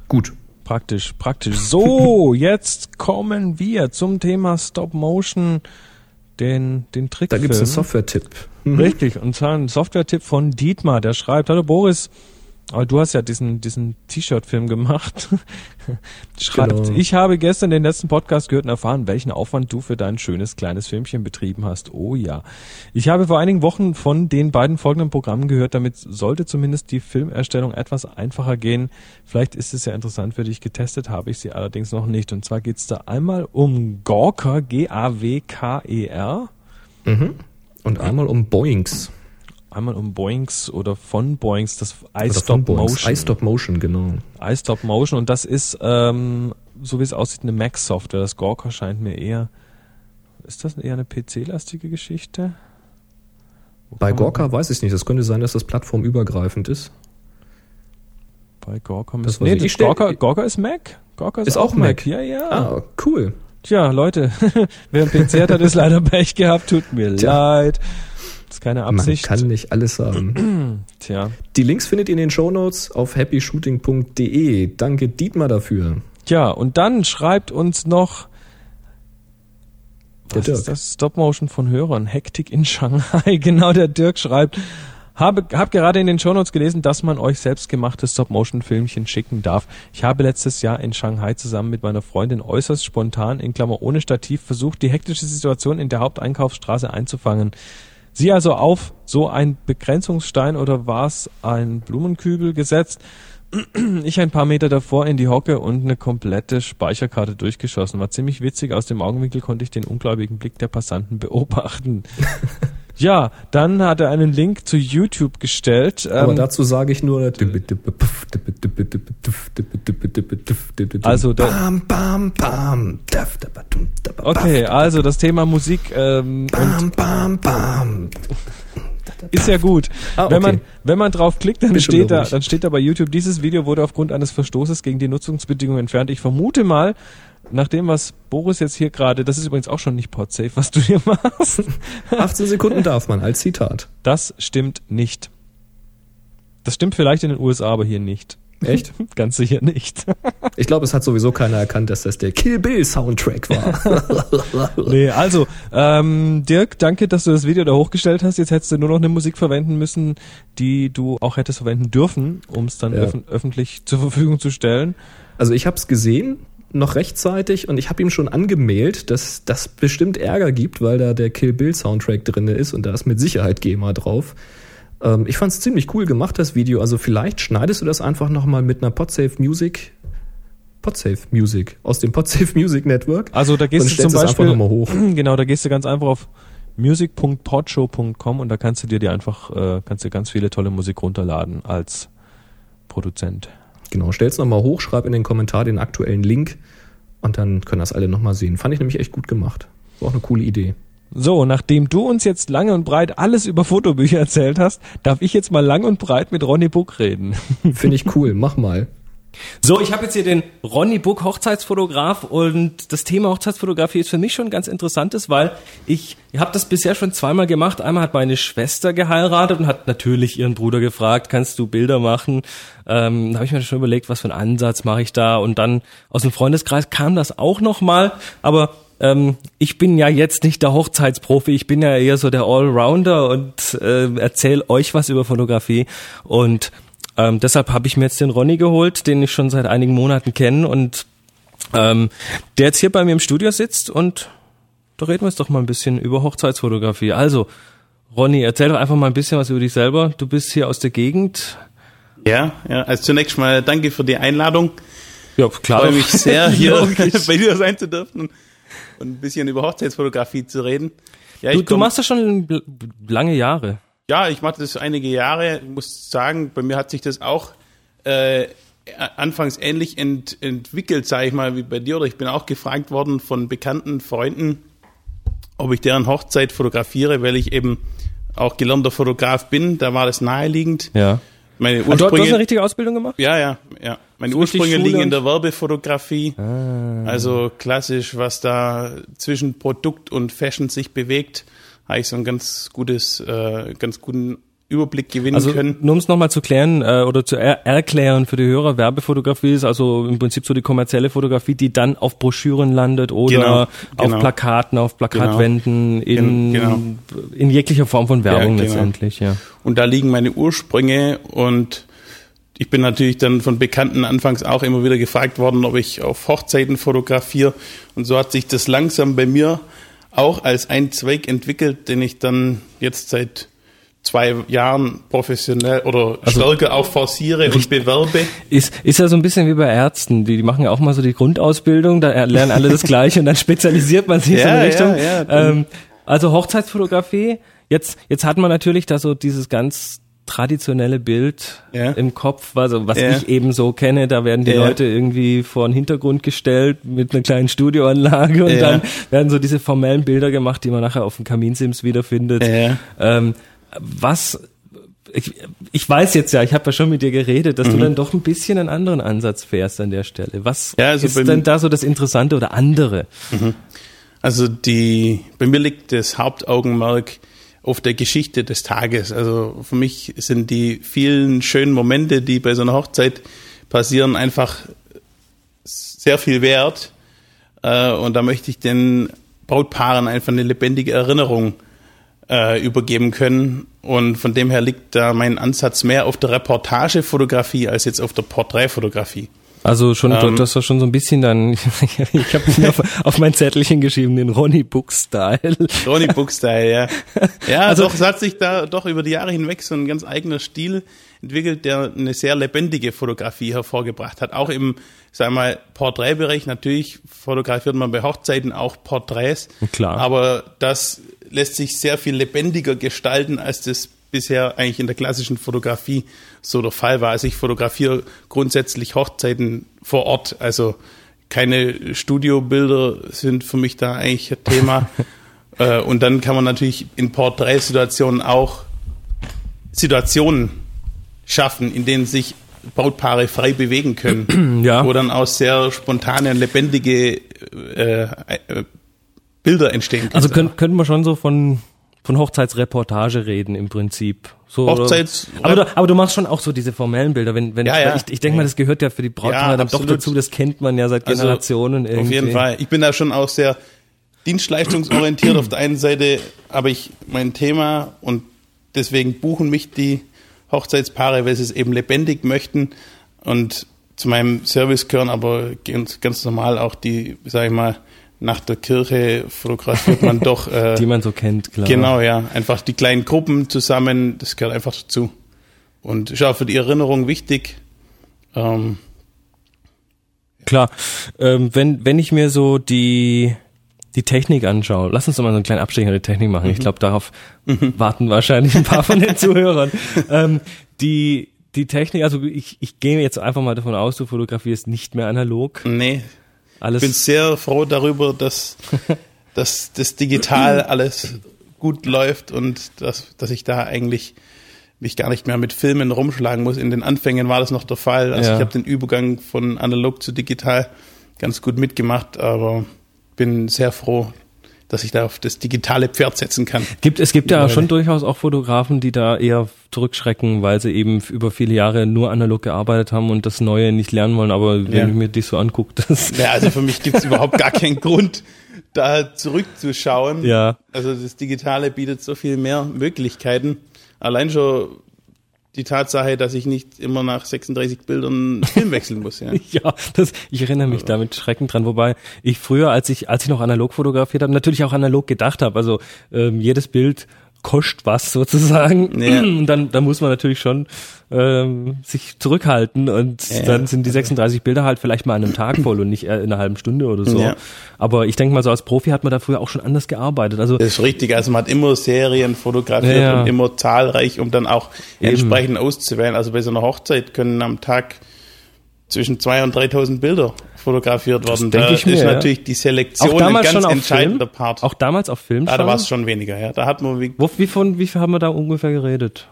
Gut. Praktisch, praktisch. So, [laughs] jetzt kommen wir zum Thema Stop Motion, den, den Trickfilm. Da gibt's einen Software-Tipp. Mhm. Richtig, und zwar ein Software-Tipp von Dietmar, der schreibt, hallo Boris, aber du hast ja diesen, diesen T-Shirt-Film gemacht. [laughs] Schreibt, Genau. ich habe gestern den letzten Podcast gehört und erfahren, welchen Aufwand du für dein schönes kleines Filmchen betrieben hast. Oh ja. Ich habe vor einigen Wochen von den beiden folgenden Programmen gehört, damit sollte zumindest die Filmerstellung etwas einfacher gehen. Vielleicht ist es ja interessant für dich. Getestet habe ich sie allerdings noch nicht. Und zwar geht's da einmal um Gawker, G-A-W-K-E-R. Mhm. Und einmal um Boings. Einmal um Boings oder von Boings, das iStop. Motion. iStop Motion, genau. iStop Motion und das ist, ähm, so wie es aussieht, eine Mac-Software. Das Gawker scheint mir eher, ist das eher eine PC-lastige Geschichte? Wo Bei Gorka weiß ich nicht. Das könnte sein, dass das plattformübergreifend ist. Bei Gawker Das müssen, nee, ich. Gawker, Gawker ist Mac. Gawker ist, Ist auch Mac. Ja, ja. Ah, cool. Tja, Leute, [laughs] wer einen PC hat, hat es leider Pech gehabt. Tut mir Tja. leid. Das ist keine Absicht. Man kann nicht alles haben. [clears throat] Tja. Die Links findet ihr in den Shownotes auf happyshooting.de. Danke Dietmar dafür. Tja, und dann schreibt uns noch Der was ist das Stop-Motion von Hörern? Hektik in Shanghai. [laughs] Genau, der Dirk schreibt, habe, hab gerade in den Shownotes gelesen, dass man euch selbstgemachte Stop-Motion-Filmchen schicken darf. Ich habe letztes Jahr in Shanghai zusammen mit meiner Freundin äußerst spontan, in Klammer ohne Stativ, versucht, die hektische Situation in der Haupteinkaufsstraße einzufangen. Sie also auf so ein Begrenzungsstein oder war es ein Blumenkübel gesetzt, ich ein paar Meter davor in die Hocke und eine komplette Speicherkarte durchgeschossen. War ziemlich witzig. Aus dem Augenwinkel konnte ich den ungläubigen Blick der Passanten beobachten. [laughs] ja, dann hat er einen Link zu YouTube gestellt. Aber Ähm, dazu sage ich nur. Also da- Bam, bam, bam. okay, also das Thema Musik ähm, Bam, bam, bam. Ist ja gut. Ah, Wenn man okay. wenn man draufklickt, dann steht da dann steht da bei YouTube dieses Video wurde aufgrund eines Verstoßes gegen die Nutzungsbedingungen entfernt. Ich vermute mal, nach dem was Boris jetzt hier gerade, das ist übrigens auch schon nicht podsafe, was du hier [laughs] machst. 18 Sekunden darf man als Zitat. Das stimmt nicht. Das stimmt vielleicht in den USA, aber hier nicht. Echt? [laughs] Ganz sicher nicht. Ich glaube, es hat sowieso keiner erkannt, dass das der Kill Bill Soundtrack war. [laughs] nee, also, ähm, Dirk, danke, dass du das Video da hochgestellt hast. Jetzt hättest du nur noch eine Musik verwenden müssen, die du auch hättest verwenden dürfen, um es dann Ja. öffn öffentlich zur Verfügung zu stellen. Also ich habe es gesehen, noch rechtzeitig, und ich habe ihm schon angemeldet, dass das bestimmt Ärger gibt, weil da der Kill Bill Soundtrack drinne ist und da ist mit Sicherheit GEMA drauf. Ähm, ich fand es ziemlich cool gemacht, das Video. Also vielleicht schneidest du das einfach nochmal mit einer Podsafe Music, Podsafe Music, aus dem Podsafe Music Network. Also da gehst du zum stellst es einfach Beispiel, nochmal hoch. [clears throat] genau, da gehst du ganz einfach auf music.podshow.com und da kannst du dir die einfach, äh, kannst du ganz viele tolle Musik runterladen als Produzent. Genau, stell's nochmal hoch, schreib in den Kommentar den aktuellen Link und dann können das alle nochmal sehen. Fand ich nämlich echt gut gemacht. War auch eine coole Idee. So, nachdem du uns jetzt lange und breit alles über Fotobücher erzählt hast, darf ich jetzt mal lang und breit mit Ronny Buck reden. [laughs] Finde ich cool, mach mal. So, ich habe jetzt hier den Ronny Buck Hochzeitsfotograf und das Thema Hochzeitsfotografie ist für mich schon ganz interessantes, weil ich habe das bisher schon zweimal gemacht. Einmal hat meine Schwester geheiratet und hat natürlich ihren Bruder gefragt, kannst du Bilder machen? Ähm, da habe ich mir schon überlegt, was für einen Ansatz mache ich da und dann aus dem Freundeskreis kam das auch noch mal, aber ähm, ich bin ja jetzt nicht der Hochzeitsprofi, ich bin ja eher so der Allrounder und äh, erzähle euch was über Fotografie und ähm, deshalb habe ich mir jetzt den Ronny geholt, den ich schon seit einigen Monaten kenne und ähm, der jetzt hier bei mir im Studio sitzt und da reden wir jetzt doch mal ein bisschen über Hochzeitsfotografie. Also, Ronny, erzähl doch einfach mal ein bisschen was über dich selber. Du bist hier aus der Gegend. Ja, ja, also zunächst mal danke für die Einladung. Ja, Ich klar. freue mich sehr, [laughs] hier [laughs] bei dir sein zu dürfen und ein bisschen über Hochzeitsfotografie zu reden. Ja, Du, du machst das schon lange Jahre. Ja, ich mache das einige Jahre. Ich muss sagen, bei mir hat sich das auch äh, anfangs ähnlich ent, entwickelt, sage ich mal, wie bei dir. Oder ich bin auch gefragt worden von bekannten Freunden, ob ich deren Hochzeit fotografiere, weil ich eben auch gelernter Fotograf bin. Da war das naheliegend. Ja. Meine Ah, du, du hast eine Ursprünge, richtige Ausbildung gemacht? ja, ja, ja. Meine So Ursprünge liegen in der Werbefotografie. Ah. Also klassisch, was da zwischen Produkt und Fashion sich bewegt, habe ich so ein ganz gutes, äh, ganz guten Überblick gewinnen Also können. nur um es nochmal zu klären äh, oder zu er erklären für die Hörer, Werbefotografie ist also im Prinzip so die kommerzielle Fotografie, die dann auf Broschüren landet oder Genau, auf genau. Plakaten, auf Plakatwänden, in, Gen- genau. in jeglicher Form von Werbung Ja, genau. letztendlich, ja. Und da liegen meine Ursprünge und ich bin natürlich dann von Bekannten anfangs auch immer wieder gefragt worden, ob ich auf Hochzeiten fotografiere. Und so hat sich das langsam bei mir auch als ein Zweig entwickelt, den ich dann jetzt seit zwei Jahren professionell oder Also stärker auch forciere und bewerbe. Ist, ist ja so ein bisschen wie bei Ärzten, die, die machen ja auch mal so die Grundausbildung, da lernen alle das Gleiche und dann spezialisiert man sich in so Ja, eine Richtung. ja, ja. ähm, also Hochzeitsfotografie, jetzt, jetzt hat man natürlich da so dieses ganz traditionelle Bild Ja. im Kopf, also was Ja. ich eben so kenne, da werden die Ja. Leute irgendwie vor den Hintergrund gestellt mit einer kleinen Studioanlage und dann werden so diese formellen Bilder gemacht, die man nachher auf dem Kaminsims wiederfindet. Ähm, was ich, ich weiß jetzt ja, ich habe ja schon mit dir geredet, dass du dann doch ein bisschen einen anderen Ansatz fährst an der Stelle. Was Mhm. Also ist denn da so das Interessante oder andere? Also die, bei mir liegt das Hauptaugenmerk auf der Geschichte des Tages. Also für mich sind die vielen schönen Momente, die bei so einer Hochzeit passieren, einfach sehr viel wert. Äh, Und da möchte ich den Brautpaaren einfach eine lebendige Erinnerung äh, übergeben können. Und von dem her liegt da mein Ansatz mehr auf der Reportagefotografie als jetzt auf der Porträtfotografie. Also schon, Ähm. du hast schon so ein bisschen dann, [laughs] ich habe mir auf, auf mein Zettelchen geschrieben, den Ronny Book Style. Ronny Book-Style, ja. [laughs] Ja, Also- doch, es hat sich da doch über die Jahre hinweg so ein ganz eigener Stil entwickelt, der eine sehr lebendige Fotografie hervorgebracht hat. Auch im, sagen wir mal, Porträtbereich. Natürlich fotografiert man bei Hochzeiten auch Porträts. Klar. Aber das lässt sich sehr viel lebendiger gestalten, als das bisher eigentlich in der klassischen Fotografie so der Fall war. Also ich fotografiere grundsätzlich Hochzeiten vor Ort. Also keine Studiobilder sind für mich da eigentlich ein Thema. [laughs] Äh, Und dann kann man natürlich in Porträtsituationen auch Situationen schaffen, in denen sich Brautpaare frei bewegen können. [clears throat] Ja. Wo dann auch sehr spontane und lebendige äh, äh, Bilder entstehen können. Also können, können wir schon so von, von Hochzeitsreportage reden im Prinzip. So, Hochzeits- aber, du, aber du machst schon auch so diese formellen Bilder. Wenn, wenn, Ja, ja. Ich, ich denke mal, das gehört ja für die Brautpaare Ja, dann doch dazu, das kennt man ja seit Also, Generationen irgendwie. Auf jeden Fall. Ich bin da schon auch sehr dienstleistungsorientiert. Auf der einen Seite habe ich mein Thema und deswegen buchen mich die Hochzeitspaare, weil sie es eben lebendig möchten. Und zu meinem Service gehören aber ganz, ganz normal auch die, sag ich mal, nach der Kirche fotografiert man [laughs] doch. Äh, Die man so kennt, klar. Genau, ja. Einfach die kleinen Gruppen zusammen, das gehört einfach dazu. Und ist auch für die Erinnerung wichtig. Ähm, Klar, ähm, wenn, wenn ich mir so die, die Technik anschaue, lass uns doch mal so einen kleinen Abstecher in die Technik machen. Mhm. Ich glaube, darauf warten wahrscheinlich ein paar von den [laughs] Zuhörern. Ähm, die, die Technik, also ich, ich gehe jetzt einfach mal davon aus, du fotografierst nicht mehr analog. nee, Alles Ich bin sehr froh darüber, dass, [laughs] dass das digital alles gut läuft und dass, dass ich da eigentlich mich gar nicht mehr mit Filmen rumschlagen muss. In den Anfängen war das noch der Fall. Also Ja. ich habe den Übergang von analog zu digital ganz gut mitgemacht, aber bin sehr froh, dass ich da auf das digitale Pferd setzen kann. Gibt, es gibt ja schon durchaus auch Fotografen, die da eher zurückschrecken, weil sie eben über viele Jahre nur analog gearbeitet haben und das Neue nicht lernen wollen. Aber wenn Ja. ich mir dich so angucke, das Ja, also für mich gibt es [laughs] überhaupt gar keinen Grund, da zurückzuschauen. Ja. Also das Digitale bietet so viel mehr Möglichkeiten. Allein schon die Tatsache, dass ich nicht immer nach 36 Bildern Film wechseln muss. Ja. [laughs] Ja, das, ich erinnere mich damit schreckend dran. Wobei ich früher, als ich, als ich noch analog fotografiert habe, natürlich auch analog gedacht habe. Also ähm, jedes Bild kostet was sozusagen. Ja. [clears throat] Und dann, dann muss man natürlich schon ähm, sich zurückhalten und Ja. dann sind die 36 Bilder halt vielleicht mal an einem Tag voll und nicht in einer halben Stunde oder so. Ja. Aber ich denke mal, so als Profi hat man da früher auch schon anders gearbeitet. Also Das ist richtig. Also man hat immer Serien fotografiert und immer zahlreich, um dann auch Eben. entsprechend auszuwählen. Also bei so einer Hochzeit können am Tag zwischen 2.000 und 3.000 Bilder fotografiert werden. denk Da ich mir, ist ja. natürlich die Selektion auch ein damals ganz schon auf entscheidender Film. Part. Auch damals auf Film ja, schon. da war es schon weniger. Ja. Da hat man wie, Wo, wie, von, wie viel haben wir da ungefähr geredet?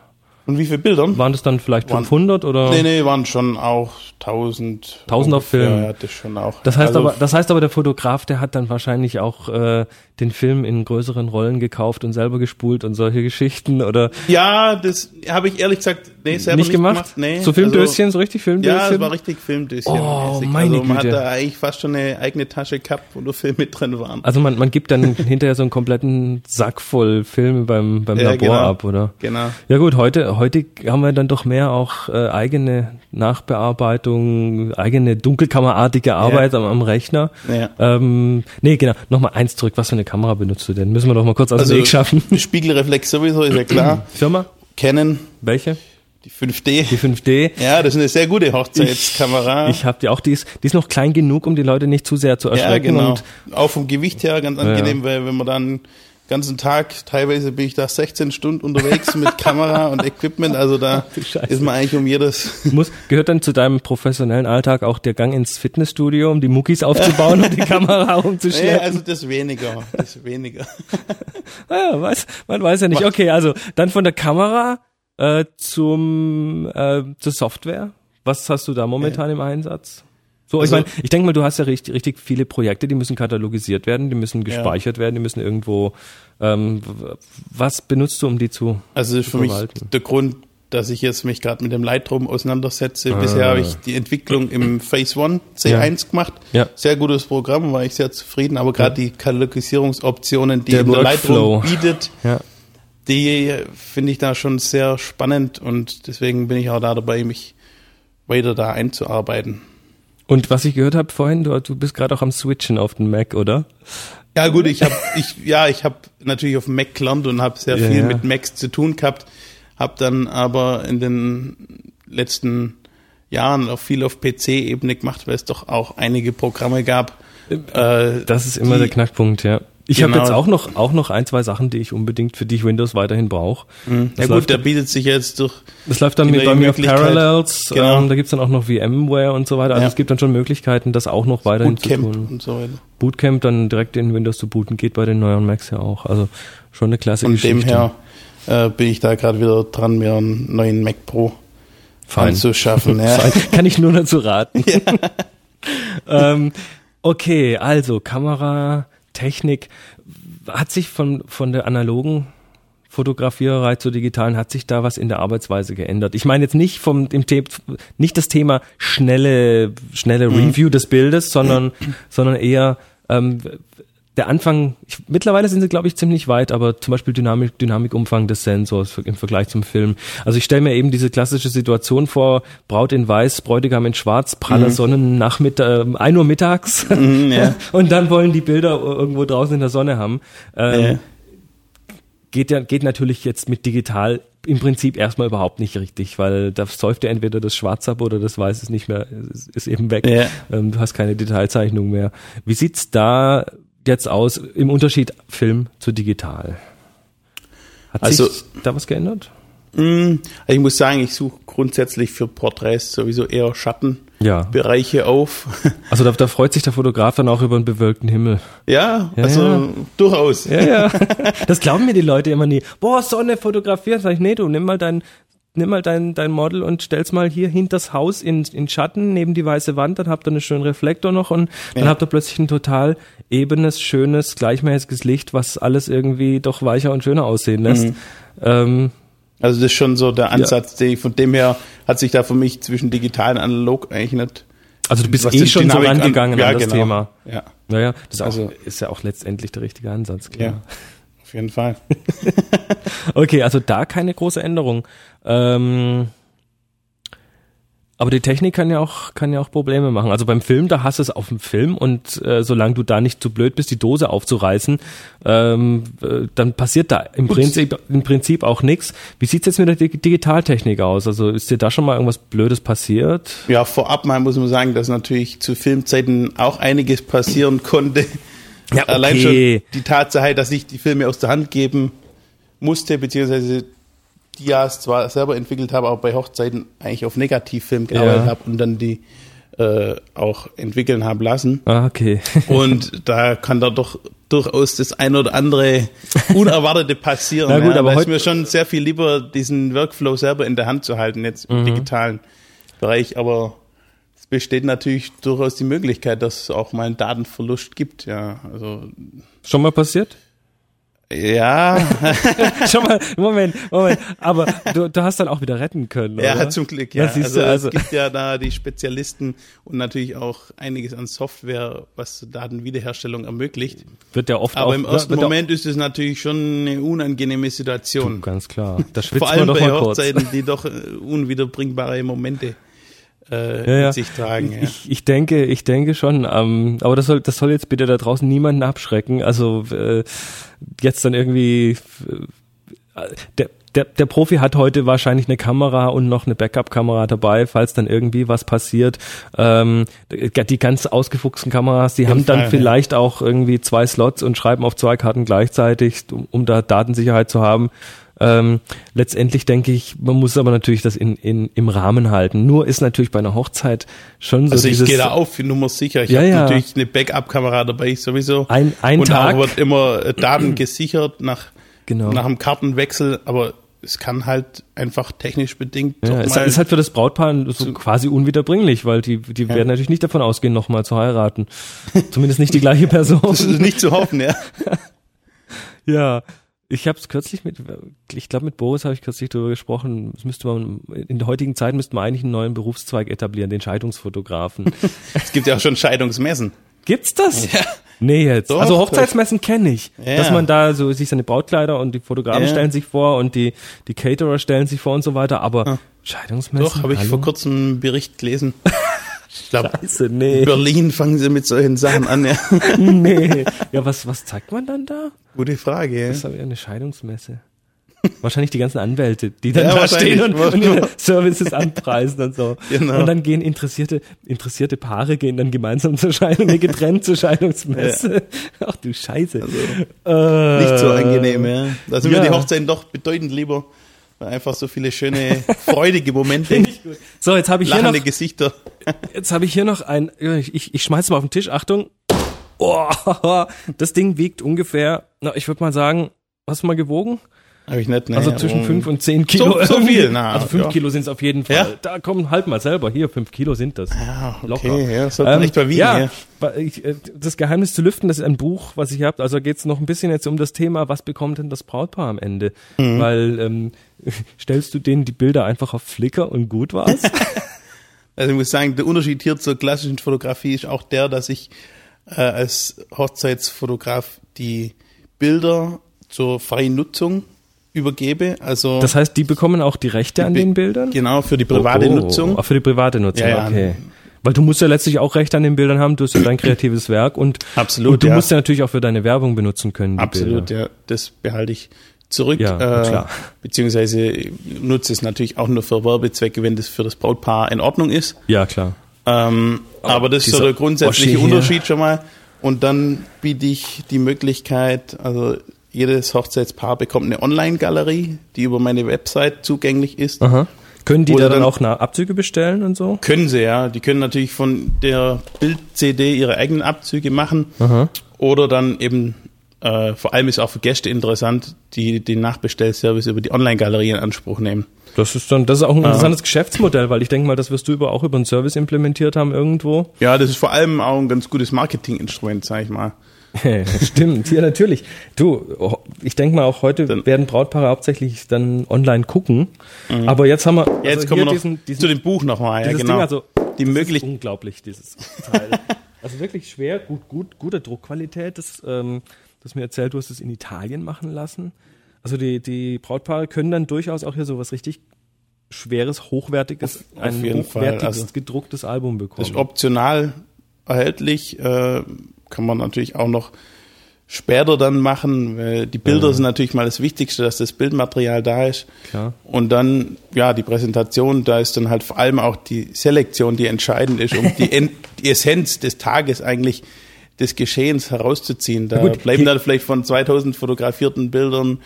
und wie viele Bilder? Waren das dann vielleicht Waren- 500 oder? Nee, nee, waren schon auch 1000. 1000 auf Film. Ja, das schon auch. Das heißt Also, aber, das heißt aber, der Fotograf, der hat dann wahrscheinlich auch äh, den Film in größeren Rollen gekauft und selber gespult und solche Geschichten oder Ja, das habe ich ehrlich gesagt nee, selber nicht, gemacht? Nee, so Filmdöschen, so richtig Ja, Filmdöschen? es war richtig Filmdöschen. Oh, mäßig. meine also man Güte. hat da eigentlich fast schon eine eigene Tasche gehabt, wo nur Filme drin waren. also man, man gibt dann [laughs] hinterher so einen kompletten Sack voll Filme beim, beim Ja, Labor genau. ab, oder? Genau. Ja gut, heute, heute haben wir dann doch mehr auch äh, eigene Nachbearbeitung, eigene dunkelkammerartige Arbeit am, am Rechner. Ja. Ähm, nee, genau. Nochmal eins zurück. Was für eine Kamera benutzt du denn? Müssen wir doch mal kurz aus Also dem Weg schaffen. [laughs] Spiegelreflex sowieso, ist ja [clears throat] klar. Firma? Canon, Welche? die 5D. Die 5D. Ja, das ist eine sehr gute Hochzeitskamera. Ich habe die auch, die ist, die ist noch klein genug, um die Leute nicht zu sehr zu ja, erschrecken. genau. Und Auch vom Gewicht her ganz angenehm, weil wenn man dann ganzen Tag, teilweise bin ich da 16 Stunden unterwegs mit [laughs] Kamera und Equipment, also da ist man eigentlich um jedes muss, gehört dann zu deinem professionellen Alltag auch der Gang ins Fitnessstudio, um die Muckis aufzubauen und die [laughs] Kamera Nee, umzuschleppen? also das weniger, das weniger. [laughs] Ah Ja, weiß, man weiß ja nicht. Okay, also dann von der Kamera äh, zum äh, zur Software. Was hast du da momentan im Einsatz? So, Also- ich meine, ich denke mal, du hast ja richtig, richtig viele Projekte, die müssen katalogisiert werden, die müssen gespeichert werden, die müssen irgendwo. Ähm, was benutzt du, um die zu? Also ist für mich der Grund, dass ich jetzt mich gerade mit dem Lightroom auseinandersetze. Bisher habe ich die Entwicklung im Phase One C1 gemacht. Ja. Sehr gutes Programm, war ich sehr zufrieden. Aber gerade die Katalogisierungsoptionen, die Der der. Lightroom bietet, Ja. die finde ich da schon sehr spannend und deswegen bin ich auch da dabei, mich weiter da einzuarbeiten. Und was ich gehört habe vorhin, du, du bist gerade auch am Switchen auf den Mac, oder? Ja gut, ich habe ich ja ich habe natürlich auf dem Mac gelernt und habe sehr Ja, viel ja. mit Macs zu tun gehabt, habe dann aber in den letzten Jahren auch viel auf PC-Ebene gemacht, weil es doch auch einige Programme gab. Äh, Das ist immer die- der Knackpunkt, ja. Ich habe Genau. jetzt auch noch auch noch ein, zwei Sachen, die ich unbedingt für die ich Windows weiterhin brauche. Ja Das gut, der bietet sich jetzt durch. Das läuft dann mit bei mir auf. Parallels, Genau. ähm, da gibt's dann auch noch VMware und so weiter. Also Ja. es gibt dann schon Möglichkeiten, das auch noch weiterhin zu Bootcamp tun. und so weiter. Bootcamp dann direkt in Windows zu booten, geht bei den neuen Macs ja auch. Also schon eine klasse Von Geschichte. dem her äh, bin ich da gerade wieder dran, mir einen neuen Mac Pro Fein. anzuschaffen. [laughs] Ja. Fein. Kann ich nur dazu raten. [laughs] [laughs] ähm, okay, also Kamera, Technik. Hat sich von, von der analogen Fotografiererei zur digitalen, hat sich da was in der Arbeitsweise geändert? Ich meine jetzt nicht vom dem The nicht das Thema schnelle, schnelle Mhm. Review des Bildes, sondern, [clears throat] sondern eher ähm, der Anfang, ich, mittlerweile sind sie, glaube ich, ziemlich weit, aber zum Beispiel Dynamik, Dynamikumfang des Sensors im Vergleich zum Film. Also ich stelle mir eben diese klassische Situation vor, Braut in Weiß, Bräutigam in Schwarz, praller Sonnennachmittag, äh, 1 Uhr mittags Mhm, ja. [laughs] und dann wollen die Bilder irgendwo draußen in der Sonne haben. Ähm, Ja. geht ja geht natürlich jetzt mit digital im Prinzip erstmal überhaupt nicht richtig, weil da säuft ja entweder das Schwarz ab oder das Weiß ist nicht mehr, ist, ist eben weg. Ja. Ähm, du hast keine Detailzeichnung mehr. Wie sieht's da jetzt aus im Unterschied Film zu digital? Hat Also- sich da was geändert? Mm, Ich muss sagen, ich suche grundsätzlich für Porträts sowieso eher Schattenbereiche Ja. auf. [laughs] Also da, da freut sich der Fotograf dann auch über einen bewölkten Himmel. Ja, Ja, also ja. durchaus. Ja, ja. [laughs] Das glauben mir die Leute immer nie. Boah, Sonne fotografieren. Sag ich, nee, du nimm mal dein, nimm mal dein, dein Model und stell's mal hier hinters Haus in, in Schatten neben die weiße Wand, dann habt ihr einen schönen Reflektor noch und dann Ja. habt ihr plötzlich ein total ebenes, schönes, gleichmäßiges Licht, was alles irgendwie doch weicher und schöner aussehen lässt. Mhm. Ähm, Also das ist schon so der Ansatz, den ich, von dem her hat sich da für mich zwischen digital und analog eigentlich nicht. also du bist eh schon so Dynamik an- rangegangen ja, an das genau. Thema. Ja, Naja, das auch, Also- ist ja auch letztendlich der richtige Ansatz, klar. ja, auf jeden Fall. [laughs] Okay, also da keine große Änderung. Ähm, aber die Technik kann ja auch kann ja auch Probleme machen. Also beim Film, da hast du es auf dem Film und äh, solange du da nicht zu blöd bist, die Dose aufzureißen, ähm, äh, dann passiert da im Prinzip im Prinzip auch nichts. Wie sieht's jetzt mit der Dig Digitaltechnik aus? Also ist dir da schon mal irgendwas Blödes passiert? Ja, vorab mal muss man sagen, dass natürlich zu Filmzeiten auch einiges passieren konnte. Ja, okay. Allein schon die Tatsache, dass ich die Filme aus der Hand geben musste, beziehungsweise Dias zwar selber entwickelt habe, aber bei Hochzeiten eigentlich auf Negativfilm gearbeitet Ja. habe und dann die äh, auch entwickeln habe lassen. Ah, okay. [laughs] Und da kann da doch durchaus das ein oder andere Unerwartete [laughs] passieren. Na gut, ja. aber da ist mir schon sehr viel lieber, diesen Workflow selber in der Hand zu halten, jetzt Mhm. im digitalen Bereich. Aber es besteht natürlich durchaus die Möglichkeit, dass es auch mal einen Datenverlust gibt. Ja, also Schon mal passiert? ja, [laughs] schon mal, Moment, Moment. Aber du, du hast dann auch wieder retten können, oder? ja, zum Glück. Ja, siehst also, du, also es gibt ja da die Spezialisten und natürlich auch einiges an Software, was Datenwiederherstellung ermöglicht. wird ja oft Aber auch, im ersten Moment ist es natürlich schon eine unangenehme Situation. Ganz klar. Da schwitzt Vor allem man doch bei mal kurz. Hochzeiten, die doch äh, unwiederbringbare Momente äh, Ja, ja. sich tragen. Ja. Ich, ich denke, ich denke schon. Ähm, aber das soll, das soll jetzt bitte da draußen niemanden abschrecken. Also äh, jetzt dann irgendwie äh, der, der, der Profi hat heute wahrscheinlich eine Kamera und noch eine Backup-Kamera dabei, falls dann irgendwie was passiert. Ähm, die ganz ausgefuchsten Kameras, die haben Fall, dann ja. vielleicht auch irgendwie zwei Slots und schreiben auf zwei Karten gleichzeitig, um, um da Datensicherheit zu haben. Ähm, letztendlich denke ich, man muss aber natürlich das in, in, im Rahmen halten. Nur ist natürlich bei einer Hochzeit schon so Also ich gehe da auf für Nummer sicher. Ich Ja, habe ja. natürlich eine Backup-Kamera dabei sowieso. Ein- ein und Tag. wird immer äh, Daten gesichert nach, Genau. nach dem Kartenwechsel, aber es kann halt einfach technisch bedingt ja, doch ist, halt für das Brautpaar so quasi unwiederbringlich, weil die, die werden natürlich nicht davon ausgehen, nochmal zu heiraten. Zumindest nicht die gleiche [laughs] Person. das ist nicht zu hoffen, ja. [laughs] Ja, ich habe es kürzlich mit, ich glaube mit Boris habe ich kürzlich darüber gesprochen. Es müsste man in der heutigen Zeit müsste man eigentlich einen neuen Berufszweig etablieren, den Scheidungsfotografen. [laughs] Es gibt ja auch schon Scheidungsmessen. Gibt's das? Ja. Nee, jetzt. Doch, also Hochzeitsmessen kenne ich. Ja. Dass man da so sich seine Brautkleider und die Fotografen Ja. stellen sich vor und die, die Caterer stellen sich vor und so weiter, aber Scheidungsmessen. Doch, habe ich vor kurzem einen Bericht gelesen. [laughs] Ich glaube, nee. Berlin fangen sie mit solchen Sachen an. Ja. [laughs] nee. Ja, was, was zeigt man dann da? Gute Frage. Ja. Das ist aber eher eine Scheidungsmesse. Wahrscheinlich die ganzen Anwälte, die dann Ja, da stehen und, und ihre Services anpreisen und so. Genau. Und dann gehen interessierte, interessierte Paare gehen dann gemeinsam zur Scheidung, nee, getrennt zur Scheidungsmesse. Ach du Scheiße. äh, Nicht so angenehm, ja. Da sind ja. mir die Hochzeiten doch bedeutend lieber. Einfach so viele schöne, [laughs] freudige Momente, So, jetzt habe ich hier lachende noch, Gesichter. jetzt habe ich hier noch ein, ich, ich, ich schmeiß mal auf den Tisch, Achtung. Oh, [laughs] das Ding wiegt ungefähr, na, ich würde mal sagen, hast du mal gewogen? Habe ich nicht, ne? Also zwischen aber- fünf und zehn Kilo. So- so viel, na, also fünf ja. Kilo sind es auf jeden Fall. Ja? Da kommen halt mal selber. Hier, fünf Kilo sind das. Ja, okay, Locker. ja, sollte man echt mal wiegen, ja, ja. äh, das Geheimnis zu lüften, das ist ein Buch, was ich habe. Also geht es noch ein bisschen jetzt um das Thema, was bekommt denn das Brautpaar am Ende? Mhm. Weil ähm, [laughs] stellst du denen die Bilder einfach auf Flickr und gut war's? [laughs] Also ich muss sagen, der Unterschied hier zur klassischen Fotografie ist auch der, dass ich äh, als Hochzeitsfotograf die Bilder zur freien Nutzung übergebe. Also das heißt, die bekommen auch die Rechte an Be- den Bildern? genau für die private Oh, oh. Nutzung. Auch für die private Nutzung, Ja, ja. okay. Weil du musst ja letztlich auch Recht an den Bildern haben, du hast ja dein [clears throat] kreatives Werk und, Absolut, und du ja. musst ja natürlich auch für deine Werbung benutzen können. Die Absolut, Bilder. ja. Das behalte ich zurück. Ja, äh, klar. Beziehungsweise nutze es natürlich auch nur für Werbezwecke, wenn das für das Brautpaar in Ordnung ist. Ja, klar. Ähm, aber das ist so der grundsätzliche. Unterschied schon mal. Und dann biete ich die Möglichkeit, also jedes Hochzeitspaar bekommt eine Online-Galerie, die über meine Website zugänglich ist. Aha. Können die Oder da dann dann- auch Abzüge bestellen und so? Können sie, ja. Die können natürlich von der Bild-CD ihre eigenen Abzüge machen. Oder dann eben, äh, vor allem ist auch für Gäste interessant, die den Nachbestellservice über die Online-Galerie in Anspruch nehmen. Das ist dann, das ist auch ein interessantes Geschäftsmodell, weil ich denke mal, das wirst du über auch über einen Service implementiert haben irgendwo. Ja, das ist vor allem auch ein ganz gutes Marketinginstrument, sag ich mal. [laughs] Stimmt, ja natürlich. Du, oh, ich denke mal auch heute Dann- werden Brautpaare hauptsächlich dann online gucken. Aber jetzt haben wir, Ja, jetzt also kommen wir noch diesen, diesen, zu dem Buch nochmal. Ja, genau. Ding, also die möglich ist unglaublich dieses Teil. also wirklich schwer, gut, gut, gute Druckqualität. Das, ähm, das mir erzählt, du hast es in Italien machen lassen. Also die die Brautpaare können dann durchaus auch hier sowas richtig schweres, hochwertiges, Auf- ein hochwertigst also- gedrucktes Album bekommen. ist optional erhältlich, äh, kann man natürlich auch noch später dann machen. Weil die Bilder sind natürlich mal das Wichtigste, dass das Bildmaterial da ist. Klar. Und dann, ja, die Präsentation, da ist dann halt vor allem auch die Selektion, die entscheidend ist, um die, [laughs] En- die Essenz des Tages eigentlich des Geschehens herauszuziehen. Da gut, bleiben dann vielleicht von 2000 fotografierten Bildern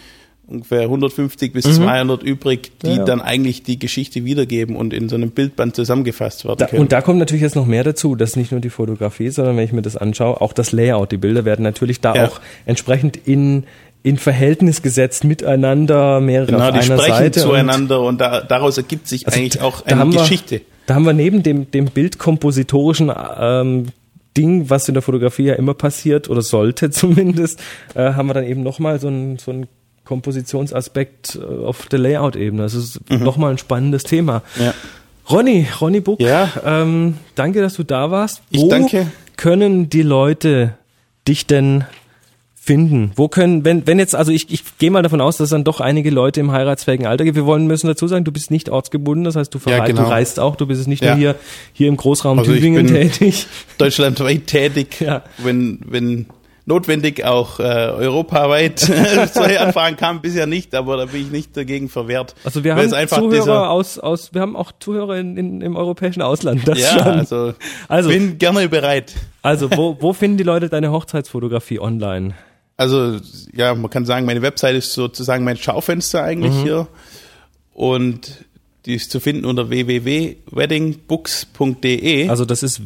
ungefähr 150 bis 200 übrig, die Mhm. Ja, ja. dann eigentlich die Geschichte wiedergeben und in so einem Bildband zusammengefasst werden Da, können. und da kommt natürlich jetzt noch mehr dazu, dass nicht nur die Fotografie, sondern wenn ich mir das anschaue, auch das Layout. Die Bilder werden natürlich da Ja. auch entsprechend in, in Verhältnis gesetzt miteinander, mehrere Genau, auf die einer sprechen Seite. und- zueinander und, da, daraus ergibt sich Also eigentlich auch eine haben wir- Geschichte. Da haben wir neben dem, dem bildkompositorischen ähm, Ding, was in der Fotografie ja immer passiert oder sollte [laughs] zumindest, äh, haben wir dann eben nochmal so ein so ein Kompositionsaspekt äh, auf der Layout-Ebene. Das ist nochmal ein spannendes Thema. Mhm. Ja. Ronny, Ronny Buck, Ja. ähm, danke, dass du da warst. Ich danke. können die Leute dich denn finden? Wo können, wenn, wenn jetzt, also ich, ich gehe mal davon aus, dass es dann doch einige Leute im heiratsfähigen Alter gibt. Wir wollen müssen dazu sagen, du bist nicht ortsgebunden, das heißt, du, verrei- Ja, genau. du reist auch, du bist nicht Ja. nur hier, hier im Großraum Also Tübingen bin- tätig. Deutschlandweit tätig, [laughs] Ja. wenn, wenn notwendig auch äh, europaweit. [laughs] Solche Anfragen kamen bisher nicht, aber da bin ich nicht dagegen verwehrt. Also wir haben Zuhörer aus, aus, wir haben auch Zuhörer in, in, im europäischen Ausland. Das Ja, schon. also, Also- bin gerne bereit. Also, wo, wo finden die Leute deine Hochzeitsfotografie online? Also, ja, man kann sagen, meine Website ist sozusagen mein Schaufenster eigentlich Mhm. hier. Und die ist zu finden unter www.weddingbooks.de. Also, das ist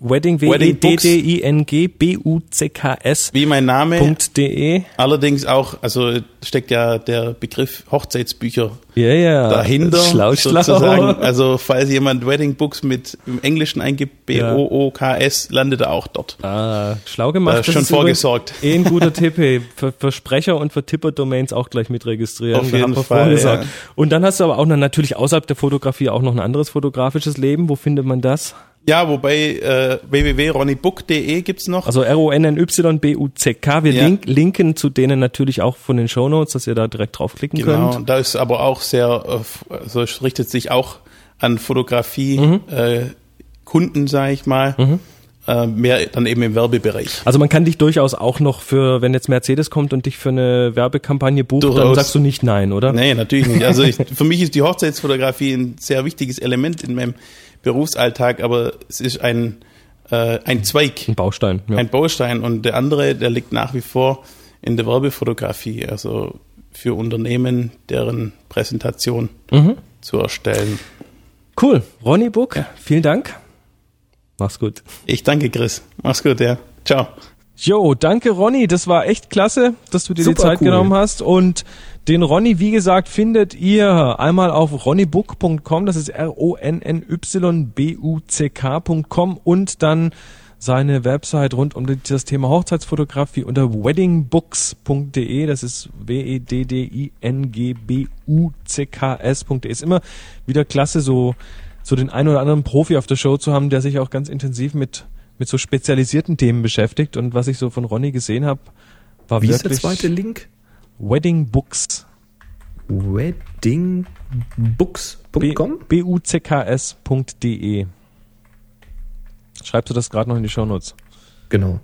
Wedding, e Wedding d Books. d i n g b u c k s wie mein Name. .de. Allerdings auch, also steckt ja der Begriff Hochzeitsbücher Ja, ja. dahinter. Schlau, schlau. sozusagen. Also falls jemand Wedding Books mit im Englischen eingibt, B-O-O-K-S, landet er auch dort. Ah, schlau gemacht. Da schon vorgesorgt. Eh ein guter [laughs] Tipp, hey. Für, für Sprecher und für Tipper-Domains auch gleich mit registrieren. Auf jeden Fall, vorgesorgt. ja. Und dann hast du aber auch noch natürlich außerhalb der Fotografie auch noch ein anderes fotografisches Leben. Wo findet man das? Ja, wobei äh, www.ronnybook.de gibt's noch. Also R-O-N-N-Y-B-U-C-K. Wir Ja. link, linken zu denen natürlich auch von den Shownotes, dass ihr da direkt draufklicken Genau, könnt. da ist aber auch sehr, äh, also es richtet sich auch an Fotografie, Mhm. äh, Kunden, sage ich mal, äh, mehr dann eben im Werbebereich. Also man kann dich durchaus auch noch für, wenn jetzt Mercedes kommt und dich für eine Werbekampagne bucht, dann Durchaus. sagst du nicht nein, oder? Nee, natürlich nicht. Also ich, für mich ist die Hochzeitsfotografie ein sehr wichtiges Element in meinem Berufsalltag, aber es ist ein, äh, ein Zweig, Ein Baustein. Ja. ein Baustein und der andere, der liegt nach wie vor in der Werbefotografie, also für Unternehmen, deren Präsentation Mhm. zu erstellen. Cool. Ronny Buck, vielen Dank. Mach's gut. Ich danke, Chris. Mach's gut, ja. Ciao. Jo, danke Ronny, das war echt klasse, dass du dir die Super Zeit cool. genommen hast. Und den Ronny, wie gesagt, findet ihr einmal auf ronnybook.com, das ist R-O-N-N-Y-B-U-C-K.com und dann seine Website rund um das Thema Hochzeitsfotografie unter weddingbooks.de, das ist W-E-D-D-I-N-G-B-U-C-K-S.de. Ist immer wieder klasse, so, so den einen oder anderen Profi auf der Show zu haben, der sich auch ganz intensiv mit, mit so spezialisierten Themen beschäftigt. Und was ich so von Ronny gesehen habe, war Wie ist der wirklich zweite Link? Wedding Books. Weddingbooks.com? B-U-C-K-S.de. Schreibst du das gerade noch in die Shownotes? Genau.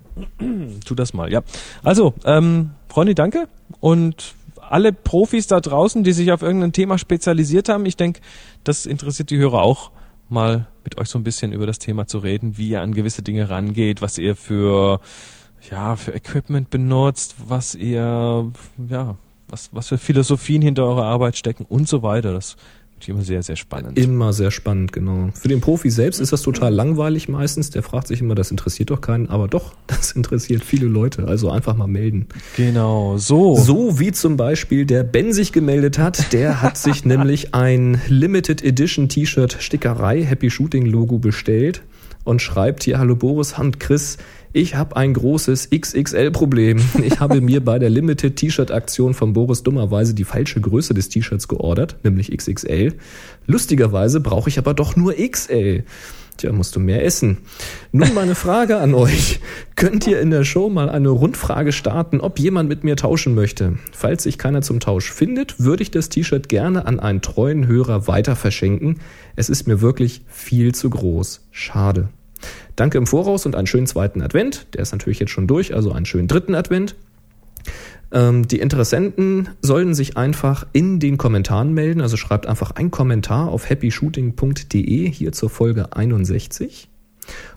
Tu das mal, ja. Also, ähm, Ronny, danke. Und alle Profis da draußen, die sich auf irgendein Thema spezialisiert haben, ich denke, das interessiert die Hörer auch, mal mit euch so ein bisschen über das Thema zu reden, wie ihr an gewisse Dinge rangeht, was ihr für, ja, für Equipment benutzt, was ihr, ja, was, was für Philosophien hinter eurer Arbeit stecken und so weiter. Das immer sehr, sehr spannend. Immer sehr spannend, genau. Für den Profi selbst ist das total langweilig meistens. Der fragt sich immer, das interessiert doch keinen. Aber doch, [laughs] das interessiert viele Leute. Also einfach mal melden. Genau, so. So wie zum Beispiel der Ben sich gemeldet hat. Der hat sich [laughs] nämlich ein Limited Edition T-Shirt Stickerei Happy Shooting Logo bestellt und schreibt hier, hallo Boris und Chris, ich habe ein großes XXL-Problem. [laughs] Ich habe mir bei der Limited T-Shirt-Aktion von Boris dummerweise die falsche Größe des T-Shirts geordert, nämlich XXL. Lustigerweise brauche ich aber doch nur XL. Tja, musst du mehr essen. Nun meine Frage an euch. Könnt ihr in der Show mal eine Rundfrage starten, ob jemand mit mir tauschen möchte? Falls sich keiner zum Tausch findet, würde ich das T-Shirt gerne an einen treuen Hörer weiter verschenken. Es ist mir wirklich viel zu groß. Schade. Danke im Voraus und einen schönen zweiten Advent. Der ist natürlich jetzt schon durch, also einen schönen dritten Advent. Ähm, die Interessenten sollen sich einfach in den Kommentaren melden. Also schreibt einfach einen Kommentar auf happyshooting.de hier zur Folge 61.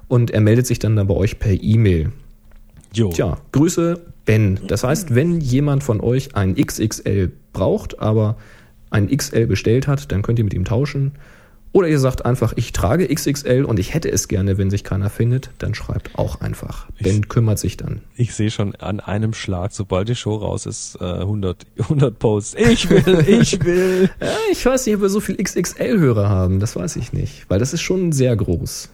Und er meldet sich dann, dann bei euch per E-Mail. Jo. Tja, Grüße Ben. Das heißt, wenn jemand von euch ein XXL braucht, aber ein XL bestellt hat, dann könnt ihr mit ihm tauschen. Oder ihr sagt einfach, ich trage XXL und ich hätte es gerne, wenn sich keiner findet, dann schreibt auch einfach. Ben kümmert sich dann. Ich sehe schon an einem Schlag, sobald die Show raus ist, äh, 100, 100 [laughs] Posts. Ich will, ich will. [laughs] Ja, ich weiß nicht, ob wir so viel XXL-Hörer haben. Das weiß ich nicht, weil das ist schon sehr groß.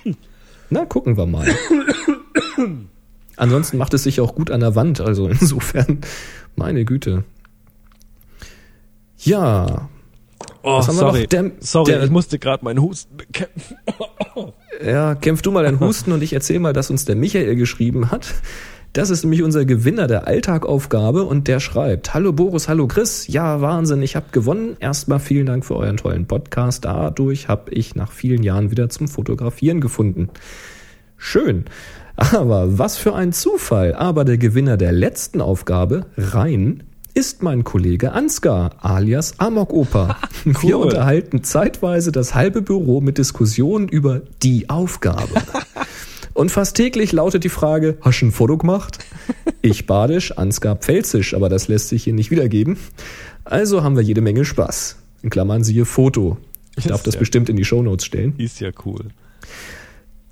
[coughs] Na, gucken wir mal. [coughs] Ansonsten macht es sich auch gut an der Wand, also insofern, meine Güte. Ja. Oh, sorry. Der- sorry, der- ich musste gerade meinen Husten bekämpfen. [laughs] Ja, kämpf du mal deinen [laughs] Husten und ich erzähl mal, dass uns der Michael geschrieben hat. Das ist nämlich unser Gewinner der Alltagaufgabe und der schreibt: Hallo Boris, hallo Chris. Ja, Wahnsinn, ich habe gewonnen. Erstmal vielen Dank für euren tollen Podcast. Dadurch habe ich nach vielen Jahren wieder zum Fotografieren gefunden. Schön. Aber was für ein Zufall. Aber der Gewinner der letzten Aufgabe, Rhein, ist mein Kollege Ansgar, alias Amok Opa. [laughs] Wir Cool. unterhalten zeitweise das halbe Büro mit Diskussionen über die Aufgabe. [laughs] Und fast täglich lautet die Frage, hast du ein Foto gemacht? Ich badisch, Ansgar pfälzisch, aber das lässt sich hier nicht wiedergeben. Also haben wir jede Menge Spaß. In Klammern siehe Foto. Ich darf das Ja. bestimmt in die Shownotes stellen. Ist ja cool.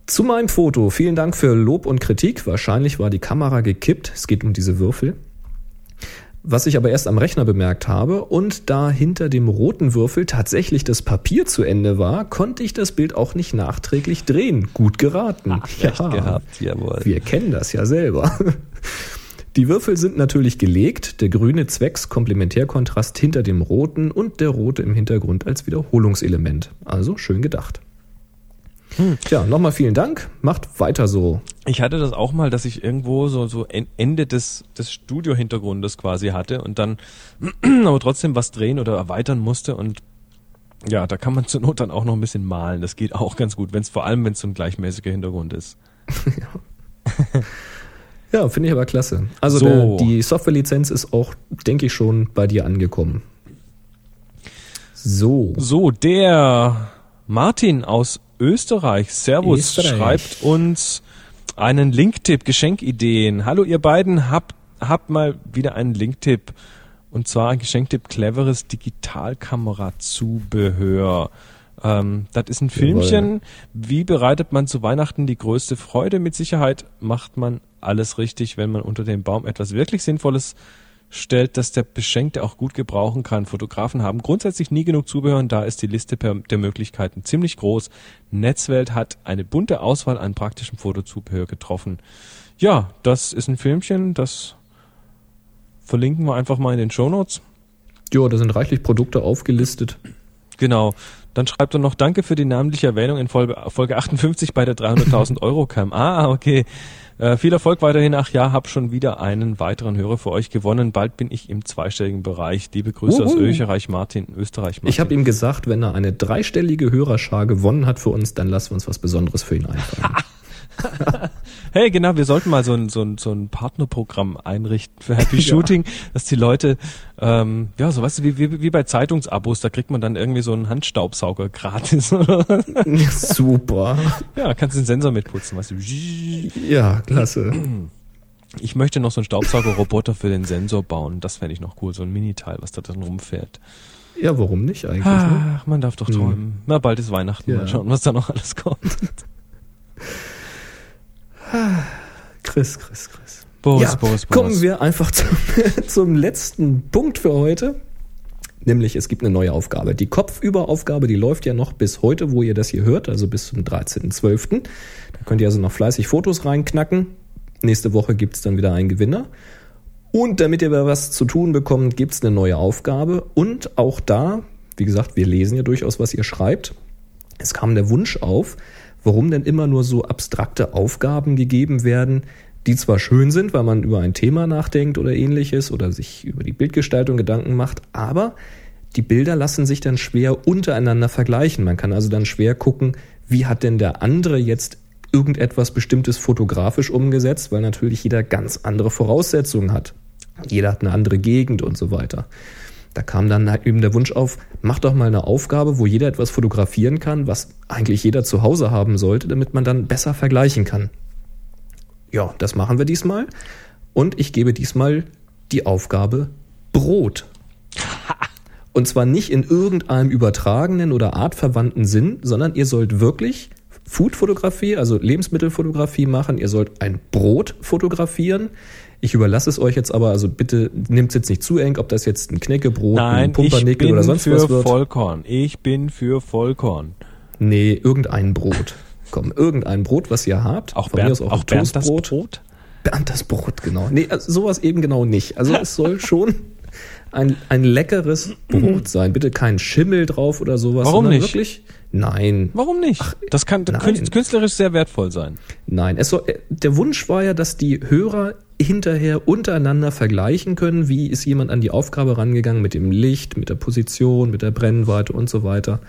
Zu meinem Foto. Vielen Dank für Lob und Kritik. Wahrscheinlich war die Kamera gekippt. Es geht um diese Würfel. Was ich aber erst am Rechner bemerkt habe und da hinter dem roten Würfel tatsächlich das Papier zu Ende war, konnte ich das Bild auch nicht nachträglich drehen. Gut geraten. Recht gehabt, jawohl. Wir kennen das ja selber. Die Würfel sind natürlich gelegt, der grüne zwecks Komplementärkontrast hinter dem roten und der rote im Hintergrund als Wiederholungselement. Also schön gedacht. Tja, nochmal vielen Dank. Macht weiter so. Ich hatte das auch mal, dass ich irgendwo so, so en- Ende des, des Studiohintergrundes quasi hatte und dann [clears throat] aber trotzdem was drehen oder erweitern musste und ja, da kann man [laughs] zur Not dann auch noch ein bisschen malen. Das geht auch ganz gut, wenn es vor allem, wenn es so ein gleichmäßiger Hintergrund ist. [laughs] Ja, finde ich aber klasse. Also So. der, die Softwarelizenz ist auch, denke ich, schon bei dir angekommen. So. So, der Martin aus Österreich, Servus, Österreich. schreibt uns einen Linktipp, Geschenkideen. Hallo ihr beiden, habt, habt mal wieder einen Linktipp. Und zwar ein Geschenktipp, cleveres Digitalkamera-Zubehör. Ähm, das ist ein Filmchen. Wie bereitet man zu Weihnachten die größte Freude? Mit Sicherheit macht man alles richtig, wenn man unter dem Baum etwas wirklich Sinnvolles stellt, das der Beschenkte auch gut gebrauchen kann. Fotografen haben grundsätzlich nie genug Zubehör und da ist die Liste der Möglichkeiten ziemlich groß. Netzwelt hat eine bunte Auswahl an praktischem Fotozubehör getroffen. Ja, das ist ein Filmchen, das verlinken wir einfach mal in den Shownotes. Ja, da sind reichlich Produkte aufgelistet. Genau. Dann schreibt er noch Danke für die namentliche Erwähnung in Folge, Folge 58 bei der 300.000 Euro Cam. Ah, okay. Äh, viel Erfolg weiterhin. Ach ja, hab schon wieder einen weiteren Hörer für euch gewonnen. Bald bin ich im zweistelligen Bereich. Liebe Grüße aus Uhu. Österreich, Martin. Österreich, Martin. Ich habe ihm gesagt, wenn er eine dreistellige Hörerschar gewonnen hat für uns, dann lassen wir uns was Besonderes für ihn einfallen. [laughs] Hey, genau, wir sollten mal so ein, so ein, so ein Partnerprogramm einrichten für Happy [laughs] Shooting, dass die Leute, ähm, ja, so weißt du, wie, wie, wie bei Zeitungsabos, da kriegt man dann irgendwie so einen Handstaubsauger gratis. [laughs] Super. ja, kannst den Sensor mitputzen, weißt du. Ja, klasse. Ich möchte noch so einen Staubsaugerroboter für den Sensor bauen. Das fände ich noch cool, so ein Miniteil, was da drin rumfährt. Ja, warum nicht eigentlich? Ne? Ach, man darf doch träumen. Na, bald ist Weihnachten. Ja. Mal schauen, was da noch alles kommt. [laughs] Chris, Chris, Chris. Boris, ja, Boris, Boris. kommen wir einfach zum, [laughs] zum letzten Punkt für heute. Nämlich, es gibt eine neue Aufgabe. Die Kopfüberaufgabe, die läuft ja noch bis heute, wo ihr das hier hört, also bis zum 13.12. Da könnt ihr also noch fleißig Fotos reinknacken. Nächste Woche gibt's dann wieder einen Gewinner. Und damit ihr was zu tun bekommt, gibt's eine neue Aufgabe. Und auch da, wie gesagt, wir lesen ja durchaus, was ihr schreibt. Es kam der Wunsch auf, warum denn immer nur so abstrakte Aufgaben gegeben werden, die zwar schön sind, weil man über ein Thema nachdenkt oder ähnliches oder sich über die Bildgestaltung Gedanken macht, aber die Bilder lassen sich dann schwer untereinander vergleichen. Man kann also dann schwer gucken, wie hat denn der andere jetzt irgendetwas Bestimmtes fotografisch umgesetzt, weil natürlich jeder ganz andere Voraussetzungen hat. Jeder hat eine andere Gegend und so weiter. Da kam dann eben der Wunsch auf, mach doch mal eine Aufgabe, wo jeder etwas fotografieren kann, was eigentlich jeder zu Hause haben sollte, damit man dann besser vergleichen kann. Ja, das machen wir diesmal. Und ich gebe diesmal die Aufgabe Brot. [laughs] Und zwar nicht in irgendeinem übertragenen oder artverwandten Sinn, sondern ihr sollt wirklich Foodfotografie, also Lebensmittelfotografie machen. Ihr sollt ein Brot fotografieren. Ich überlasse es euch jetzt aber, also bitte nehmt es jetzt nicht zu eng, ob das jetzt ein Knäckebrot, ein Nein, Pumpernickel oder sonst was wird. Vollkorn. Ich bin für Vollkorn. Nee, irgendein Brot. Komm, irgendein Brot, was ihr habt. Auch Von mir Bernd, auch, auch Bernd das. Brot? Bernd das Brot, genau. Nee, also sowas eben genau nicht. Also es soll [laughs] schon ein, ein leckeres Brot sein. Bitte kein Schimmel drauf oder sowas. Warum nicht? Wirklich? Nein. Warum nicht? das kann nein. künst- künstlerisch sehr wertvoll sein. Nein, es soll, äh, der Wunsch war ja, dass die Hörer hinterher untereinander vergleichen können, wie ist jemand an die Aufgabe rangegangen mit dem Licht, mit der Position, mit der Brennweite und so weiter.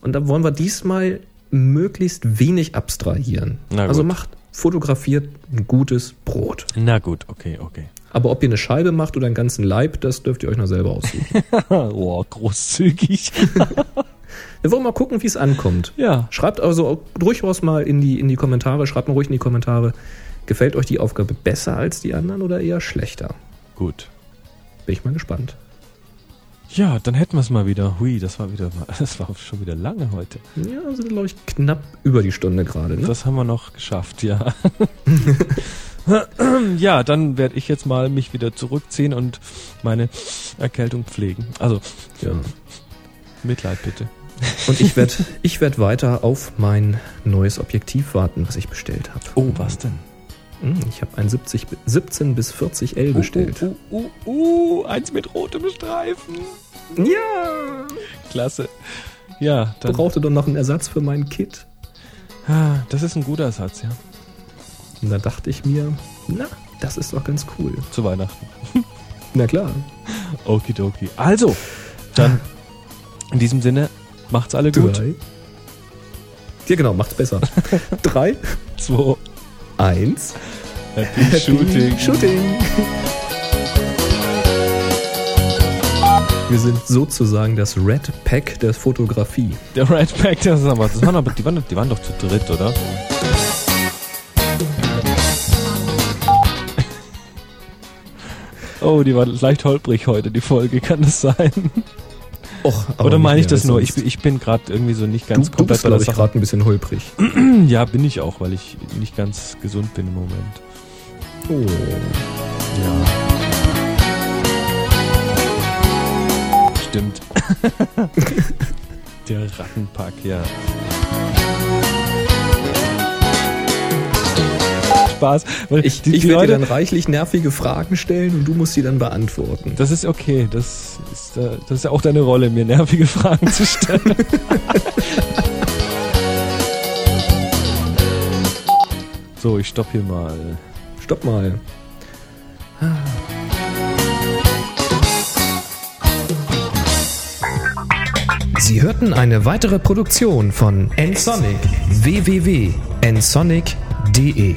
Und da wollen wir diesmal möglichst wenig abstrahieren. Also macht, fotografiert ein gutes Brot. Na gut, okay, okay. Aber ob ihr eine Scheibe macht oder einen ganzen Leib, das dürft ihr euch noch selber aussuchen. [laughs] oh, großzügig. [laughs] Wir wollen mal gucken, wie es ankommt. Ja. Schreibt also durchaus mal in die, in die Kommentare, schreibt mal ruhig in die Kommentare, gefällt euch die Aufgabe besser als die anderen oder eher schlechter? Gut. Bin ich mal gespannt. Ja, dann hätten wir es mal wieder. Hui, das war wieder mal, [laughs] das war schon wieder lange heute. Ja, sind glaube ich knapp über die Stunde gerade. Ne? Das haben wir noch geschafft, ja. [clears throat] ja, dann werde ich jetzt mal mich wieder zurückziehen und meine Erkältung pflegen. Also, Ja. Mitleid bitte. Und ich werde ich werd weiter auf mein neues Objektiv warten, was ich bestellt habe. Oh, was denn? Hm, Ich habe ein 70, bi- 17 bis 40 L bestellt. Uh, uh, uh, uh, eins mit rotem Streifen. Ja! Klasse. Ja, dann. Brauchte doch noch einen Ersatz für mein Kit. Ah, das ist ein guter Satz, ja. Und da dachte ich mir, na, das ist doch ganz cool. Zu Weihnachten. [laughs] Na klar. Okidoki. Also, dann in diesem Sinne, macht's alle gut. Drei. Ja, genau, macht's besser. [laughs] Drei, Zwei. eins. Happy Shooting. Shooting. Wir sind sozusagen das Red Pack der Fotografie. Der Red Pack, das ist aber, das waren aber, die waren, die waren doch zu dritt, oder? Oh, die war leicht holprig heute, die Folge, kann das sein? Och, Oder meine ich das nur? Ich, ich bin gerade irgendwie so nicht du, ganz du komplett bist, bei der glaube ich, Sache. gerade ein bisschen holprig. [clears throat] Ja, bin ich auch, weil ich nicht ganz gesund bin im Moment. Oh. Ja. Stimmt. [laughs] Der Rattenpack, ja. Spaß. Weil Ich, die, ich die werde dir Leute, dann reichlich nervige Fragen stellen und du musst sie dann beantworten. das ist okay. Das ist, äh, das ist ja auch deine Rolle, mir nervige Fragen zu stellen. [laughs] so, ich stopp hier mal. Stopp mal. Sie hörten eine weitere Produktion von nsonic www.nsonic.de